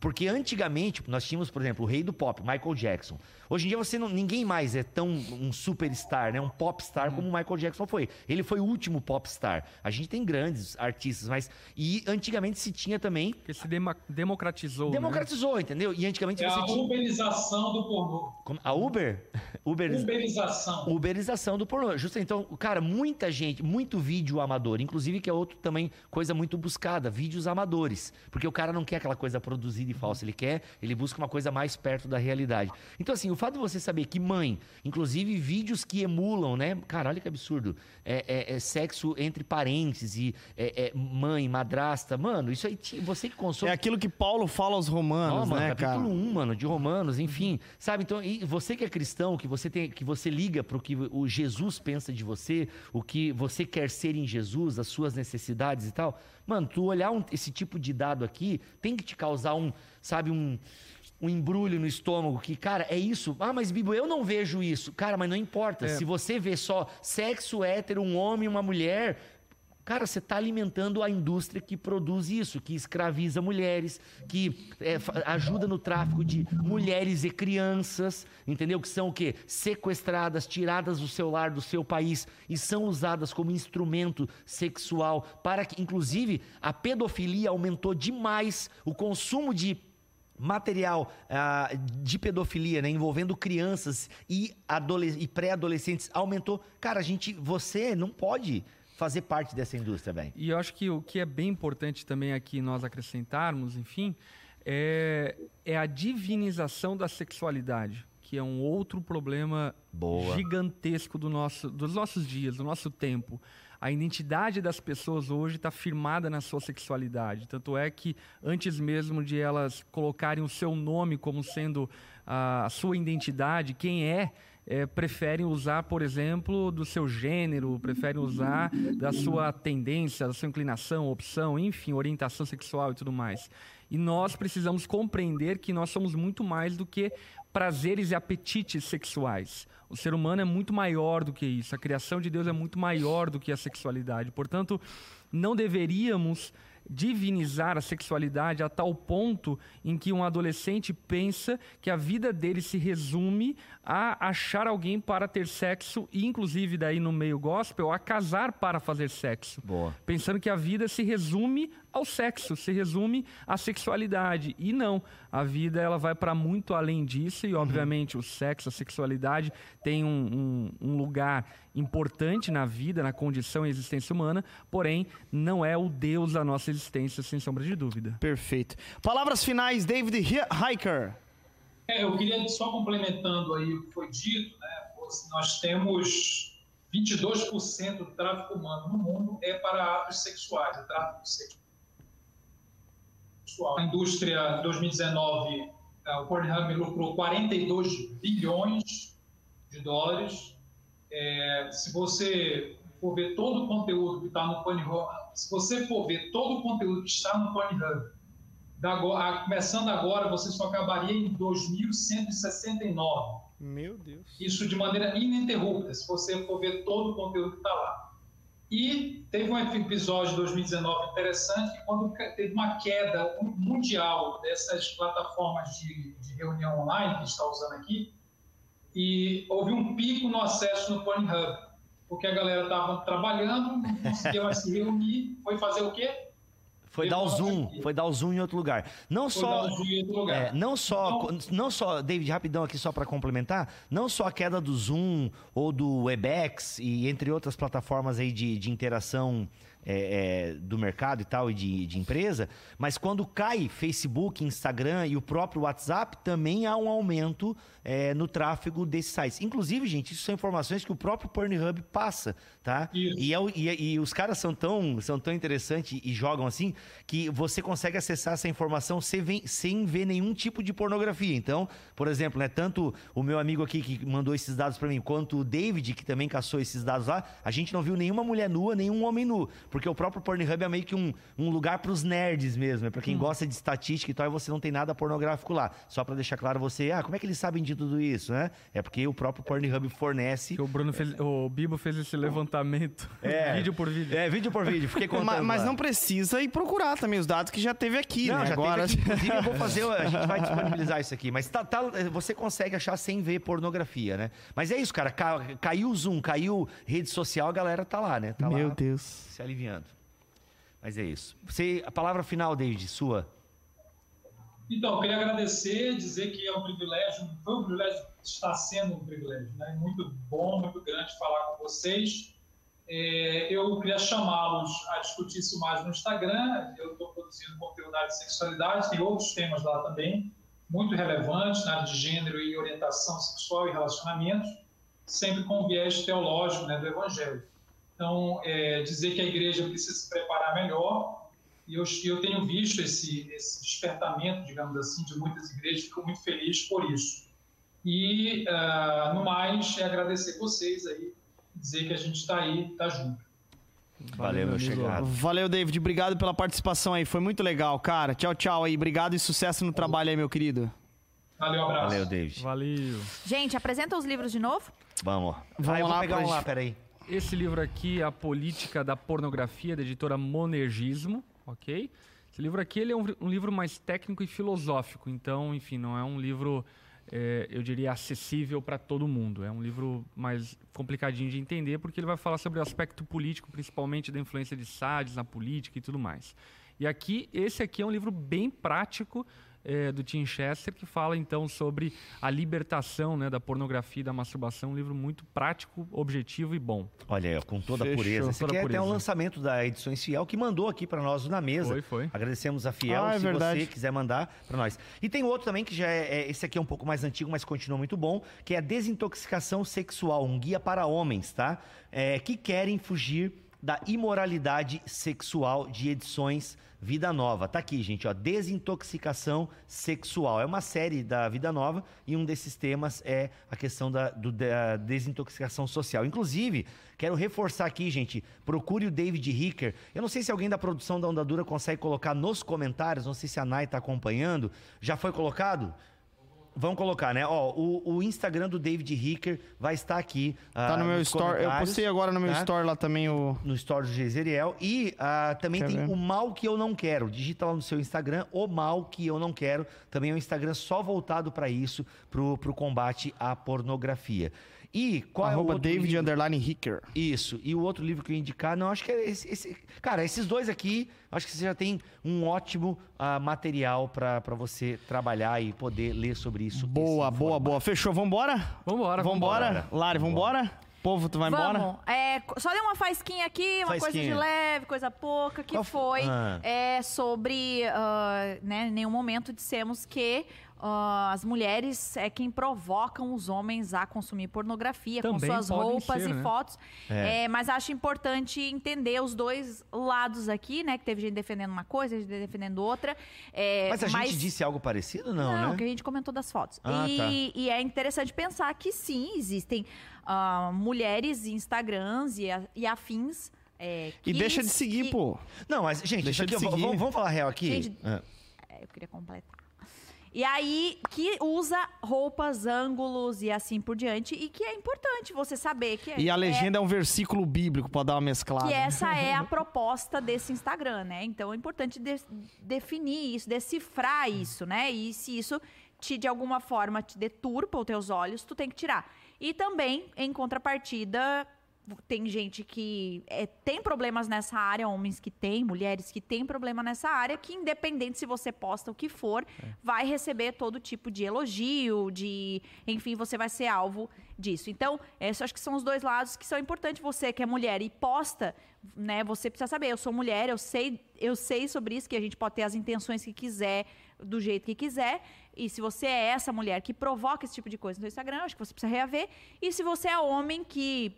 Porque antigamente, nós tínhamos, por exemplo, o rei do pop, Michael Jackson. Hoje em dia você não, ninguém mais é tão um superstar, né? Um popstar hum. como o Michael Jackson foi. Ele foi o último popstar. A gente tem grandes artistas, mas e antigamente se tinha também que se democratizou. Né? Democratizou, né? entendeu? E antigamente é você a tinha uberização do pornô. Como? A Uber? Uber... Uberização. Uberização do pornô. Justo então, cara, muita gente, muito vídeo amador, inclusive que é outro também coisa muito buscada, vídeos amadores, porque o cara não quer aquela coisa produzida e falsa, ele quer, ele busca uma coisa mais perto da realidade. Então assim, o fato de você saber que mãe, inclusive vídeos que emulam, né? Cara, olha que absurdo. É, é, é sexo entre parentes e é, é mãe, madrasta. Mano, isso aí, você que consome. É aquilo que Paulo fala aos romanos, oh, mano, né, capítulo cara? 1, mano, de Romanos, enfim. Sabe? Então, e você que é cristão, que você tem, que você liga para o que o Jesus pensa de você, o que você quer ser em Jesus, as suas necessidades e tal. Mano, tu olhar um, esse tipo de dado aqui tem que te causar um, sabe, um um embrulho no estômago que, cara, é isso. Ah, mas Bibo, eu não vejo isso. Cara, mas não importa. É. Se você vê só sexo hétero, um homem e uma mulher, Cara, você está alimentando a indústria que produz isso, que escraviza mulheres, que é, ajuda no tráfico de mulheres e crianças, entendeu? Que são o quê? Sequestradas, tiradas do seu lar, do seu país e são usadas como instrumento sexual para que, inclusive, a pedofilia aumentou demais, o consumo de material uh, de pedofilia, né, envolvendo crianças e, e pré-adolescentes aumentou. Cara, a gente, você não pode fazer parte dessa indústria, velho. E eu acho que o que é bem importante também aqui nós acrescentarmos, enfim, é, é a divinização da sexualidade, que é um outro problema Boa. gigantesco do nosso, dos nossos dias, do nosso tempo a identidade das pessoas hoje está firmada na sua sexualidade. Tanto é que, antes mesmo de elas colocarem o seu nome como sendo a sua identidade, quem é, é, preferem usar, por exemplo, do seu gênero, preferem usar da sua tendência, da sua inclinação, opção, enfim, orientação sexual e tudo mais. E nós precisamos compreender que nós somos muito mais do que prazeres e apetites sexuais. O ser humano é muito maior do que isso. A criação de Deus é muito maior do que a sexualidade. Portanto, não deveríamos divinizar a sexualidade a tal ponto em que um adolescente pensa que a vida dele se resume a achar alguém para ter sexo e inclusive daí no meio gospel a casar para fazer sexo. Boa. Pensando que a vida se resume ao sexo, se resume à sexualidade. E não, a vida ela vai para muito além disso e obviamente o sexo, a sexualidade tem um, um, um lugar importante na vida, na condição e existência humana, porém não é o Deus da nossa existência, sem sombra de dúvida. Perfeito. Palavras finais, David Hiker. É, eu queria só complementando aí o que foi dito, né? Nós temos 22% do tráfico humano no mundo é para atos sexuais, é tráfico sexual. A indústria, em 2019, é, o Pornhub lucrou 42 bilhões de dólares. É, se você for ver todo o conteúdo que está no Pornhub, se você for ver todo o conteúdo que está no Pornhub começando agora, você só acabaria em 2169. Meu Deus. Isso de maneira ininterrupta, se você for ver todo o conteúdo que está lá. E teve um episódio de 2019 interessante, quando teve uma queda mundial dessas plataformas de, de reunião online que está usando aqui, e houve um pico no acesso no Pornhub, porque a galera estava trabalhando, não conseguia mais se reunir, foi fazer o quê? Foi dar o zoom, aqui. foi dar o zoom em outro lugar. Não foi só, lugar. É, não só, então, não só, David, rapidão aqui só para complementar, não só a queda do Zoom ou do Webex e entre outras plataformas aí de, de interação é, é, do mercado e tal, e de, de, empresa, mas quando cai Facebook, Instagram e o próprio WhatsApp, também há um aumento é, no tráfego desses sites. Inclusive, gente, isso são informações que o próprio Pornhub passa, tá? E, é, e, e, os caras são tão, são tão interessantes e jogam assim que você consegue acessar essa informação sem, sem ver nenhum tipo de pornografia. Então, por exemplo, né, tanto o meu amigo aqui que mandou esses dados para mim, quanto o David, que também caçou esses dados lá, a gente não viu nenhuma mulher nua, nenhum homem nu. Porque o próprio Pornhub é meio que um, um lugar para os nerds mesmo, é para quem hum. gosta de estatística e tal, e você não tem nada pornográfico lá. Só para deixar claro você, ah, como é que eles sabem de tudo isso, né? É porque o próprio Pornhub fornece. Que o Bruno fez, o Bibo fez esse levantamento, (laughs) é, (laughs) vídeo por vídeo. É, vídeo por vídeo. Fiquei (laughs) contando. mas, mas não precisa ir procurar também os dados que já teve aqui, não, né? Já Agora... teve aqui. Inclusive, eu vou fazer, a gente vai disponibilizar isso aqui. Mas tá, tá, você consegue achar sem ver pornografia, né? Mas é isso, cara. Caiu o Zoom, caiu rede social, a galera tá lá, né? Tá Meu lá, Deus. Se aliviando. Mas é isso. Você, a palavra final, David, sua. Então, eu queria agradecer, dizer que é um privilégio, foi um privilégio, está sendo um privilégio, né? Muito bom, muito grande falar com vocês. É, eu queria chamá-los a discutir isso mais no Instagram. Eu estou produzindo conteúdo de sexualidade, tem outros temas lá também, muito relevantes na área de gênero e orientação sexual e relacionamentos, sempre com viés teológico né, do Evangelho. Então, é, dizer que a igreja precisa se preparar melhor, e eu, eu tenho visto esse, esse despertamento, digamos assim, de muitas igrejas, fico muito feliz por isso. E, uh, no mais, é agradecer vocês aí, dizer que a gente está aí, está junto. Valeu, meu chegado. Valeu, David. Obrigado pela participação aí. Foi muito legal, cara. Tchau, tchau aí. Obrigado e sucesso no trabalho aí, meu querido. Valeu, abraço. Valeu, David. Valeu. Gente, apresenta os livros de novo? Vamos. Vamos ah, lá, pegar um lá, peraí. Esse livro aqui, A Política da Pornografia, da editora Monergismo, ok? Esse livro aqui ele é um, um livro mais técnico e filosófico, então, enfim, não é um livro, é, eu diria, acessível para todo mundo. É um livro mais complicadinho de entender, porque ele vai falar sobre o aspecto político, principalmente da influência de Sades na política e tudo mais. E aqui, esse aqui é um livro bem prático, é, do Tim Chester, que fala então sobre a libertação né, da pornografia e da masturbação. Um livro muito prático, objetivo e bom. Olha aí, com toda a pureza. Esse aqui é até um lançamento da Edições Fiel, que mandou aqui para nós na mesa. Foi, foi. Agradecemos a Fiel, ah, é se verdade. você quiser mandar para nós. E tem outro também, que já é, é, esse aqui é um pouco mais antigo, mas continua muito bom, que é a Desintoxicação Sexual, um guia para homens, tá? É, que querem fugir da imoralidade sexual de edições Vida Nova. Tá aqui, gente, ó, desintoxicação sexual. É uma série da Vida Nova e um desses temas é a questão da, do- da desintoxicação social. Inclusive, quero reforçar aqui, gente, procure o David Ricker. Eu não sei se alguém da produção da Onda Dura consegue colocar nos comentários, não sei se a Nai tá acompanhando. Já foi colocado? Vamos colocar, né? Ó, o, o Instagram do David Ricker vai estar aqui. Tá ah, no meu nos store. Eu postei agora no meu tá? store lá também o. no Stories do Gezeriel. E ah, também Quer tem ver? o Mal Que Eu Não Quero. Digita lá no seu Instagram, o Mal Que Eu Não Quero. Também é um Instagram só voltado para isso, pro, pro combate à pornografia. E qual é o Arroba outro David livro? Underline Hicker. Isso. E o outro livro que eu ia indicar, não, acho que é esse, esse- Cara, esses dois aqui, acho que você já tem um ótimo ah, material para você trabalhar e poder ler sobre isso. Boa, boa, boa. Fechou? Vambora? Vambora, Vambora? vambora. Lari, vambora? Povo, tu vai embora? É, só dei uma faisquinha aqui, uma coisa de Faisquinha. leve, coisa pouca, que Qual foi Ah. é, sobre, ah, né, em nenhum momento dissemos que ah, as mulheres é quem provocam os homens a consumir pornografia com Também suas podem roupas ser, e né? fotos. É. É, mas acho importante entender os dois lados aqui, né? Que teve gente defendendo uma coisa, gente defendendo outra. É, Mas a gente disse algo parecido, não, não, né? que a gente comentou das fotos. Ah, e, tá. e é interessante pensar que sim, existem ah, mulheres em Instagrams e, a- e afins. é, E que- deixa de seguir, que- pô. Não, mas, gente, Deixa de seguir. vamos, vamos falar real aqui? Gente, Ah. É, eu queria completar. E aí, que usa roupas, ângulos e assim por diante. E que é importante você saber que E a é- legenda é um versículo bíblico pra dar uma mesclada. que essa é a (laughs) proposta desse Instagram, né? Então é importante de- definir isso, decifrar isso, né? E se isso te de alguma forma te deturpa os teus olhos, tu tem que tirar. E também, em contrapartida, tem gente que é, tem problemas nessa área, homens que têm, mulheres que têm problema nessa área, que independente se você posta o que for, vai receber todo tipo de elogio, de, enfim, você vai ser alvo disso. Então, esses acho que são os dois lados que são importantes. Você que é mulher e posta, né? Você precisa saber, eu sou mulher, eu sei, eu sei sobre isso, que a gente pode ter as intenções que quiser, do jeito que quiser. E se você é essa mulher que provoca esse tipo de coisa no Instagram, eu acho que você precisa reaver. E se você é homem que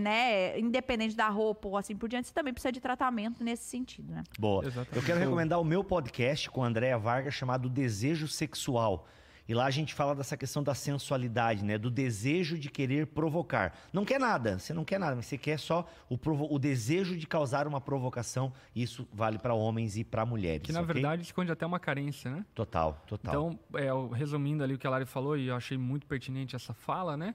né, independente da roupa ou assim por diante, você também precisa de tratamento nesse sentido, né? Boa. Exatamente. Eu quero recomendar o meu podcast com a Andréa Vargas chamado Desejo Sexual. E lá a gente fala dessa questão da sensualidade, né? Do desejo de querer provocar. Não quer nada, você não quer nada, mas você quer só o, provo- o desejo de causar uma provocação. Isso vale para homens e para mulheres. Que na ok? verdade esconde até uma carência, né? Total, total. Então, é, o- resumindo ali o que a Lari falou, e eu achei muito pertinente essa fala, né?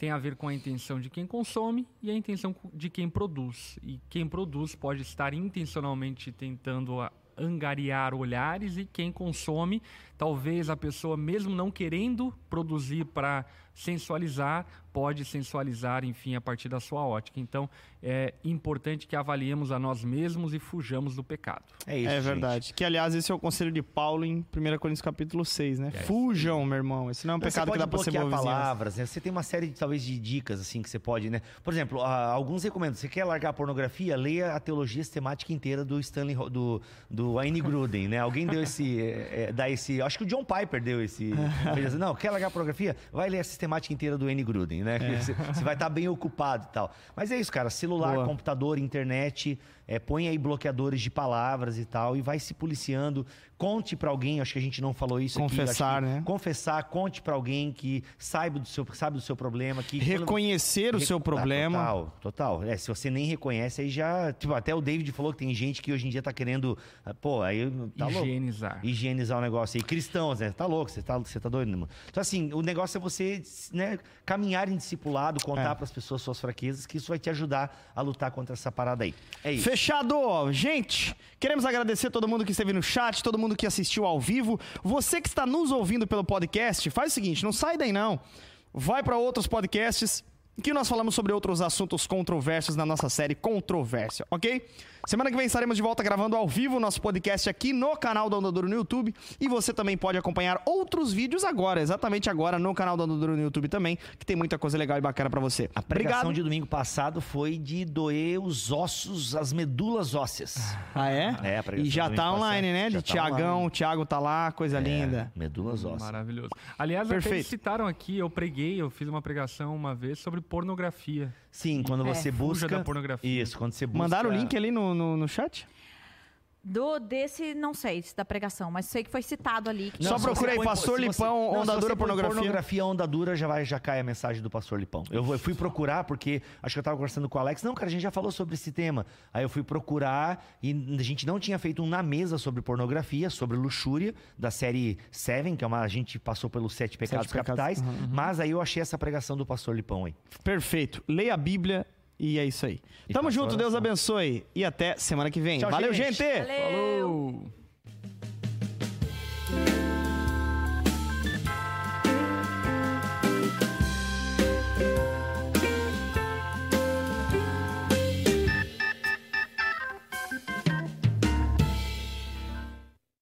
Tem a ver com a intenção de quem consome e a intenção de quem produz. E quem produz pode estar intencionalmente tentando angariar olhares e quem consome, talvez a pessoa mesmo não querendo produzir para sensualizar, pode sensualizar, enfim, a partir da sua ótica. Então, é importante que avaliemos a nós mesmos e fujamos do pecado. é isso. É gente. verdade. Que, aliás, esse é o conselho de Paulo em 1 Coríntios capítulo 6, né? Fujam, meu irmão. Esse não é um pecado você que dá pra pode ser vizinhança. palavras, né? Você tem uma série, de, talvez, de dicas, assim, que você pode, né? Por exemplo, ah, alguns recomendam. Você quer largar a pornografia? Leia a teologia sistemática inteira do Stanley, do, do Wayne Gruden, né? Alguém deu esse, é, é, dá esse... Acho que o John Piper deu esse... (laughs) assim, não, quer largar a pornografia? Vai ler a sistemática inteira do Wayne Gruden, né? Que (laughs) Você, você vai estar bem ocupado e tal. Mas é isso, cara. Celular, Boa. computador, internet... É, põe aí bloqueadores de palavras e tal e vai se policiando. Conte pra alguém, acho que a gente não falou isso aqui. Confessar, que né? confessar, conte pra alguém que saiba do seu, sabe do seu problema, que Reconhecer o Re- seu Ah, problema. total, total. É, se você nem reconhece, aí já, tipo, até o David falou que tem gente que hoje em dia tá querendo, ah, pô, aí tá louco. Higienizar. Higienizar o negócio aí. Cristãos, né? Tá louco, você tá, você tá doido, né, mano? Então, assim, o negócio é você, né, caminhar em discipulado, contar É. pras pessoas suas fraquezas, que isso vai te ajudar a lutar contra essa parada aí. É isso. Fechado! Gente, queremos agradecer todo mundo que esteve no chat, todo mundo que assistiu ao vivo. Você que está nos ouvindo pelo podcast, faz o seguinte, não sai daí não. Vai para outros podcasts que nós falamos sobre outros assuntos controversos na nossa série Controvérsia, ok? Semana que vem estaremos de volta gravando ao vivo o nosso podcast aqui no canal da Onda Duro no YouTube. E você também pode acompanhar outros vídeos agora, exatamente agora, no canal da Onda Duro no YouTube também, que tem muita coisa legal e bacana pra você. A pregação Obrigado. de domingo passado foi de doer os ossos, as medulas ósseas. Ah, é? É, a pregação E já do tá domingo online, passado. né? De Já tá Tiagão, online. o Thiago tá lá, coisa linda. É, medulas ósseas. Maravilhoso. Aliás, até Perfeito. eles citaram aqui, eu preguei, eu fiz uma pregação uma vez sobre pornografia. Sim, quando É. você Fuja busca. da pornografia. Isso, quando você busca. Mandaram o link ali no, no, no chat? Do, desse, não sei, se da pregação, mas sei que foi citado ali. que Só você aí, põe- Pastor se você- Lipão, não, Onda Dura, pornografia. pornografia, onda dura, já vai, já cai a mensagem do Pastor Lipão. Eu eu fui procurar, porque acho que eu tava conversando com o Alex. Não, cara, a gente já falou sobre esse tema. Aí eu fui procurar e a gente não tinha feito um na mesa sobre pornografia, sobre luxúria, da série Seven, que é uma. A gente passou pelos Sete Pecados Pecados, Capitais. Mas aí eu achei essa pregação do Pastor Lipão aí. Perfeito. Leia a Bíblia e é isso aí. E Tamo junto, Deus abençoe. E até semana que vem. Tchau, Valeu, gente! gente. Valeu. Falou.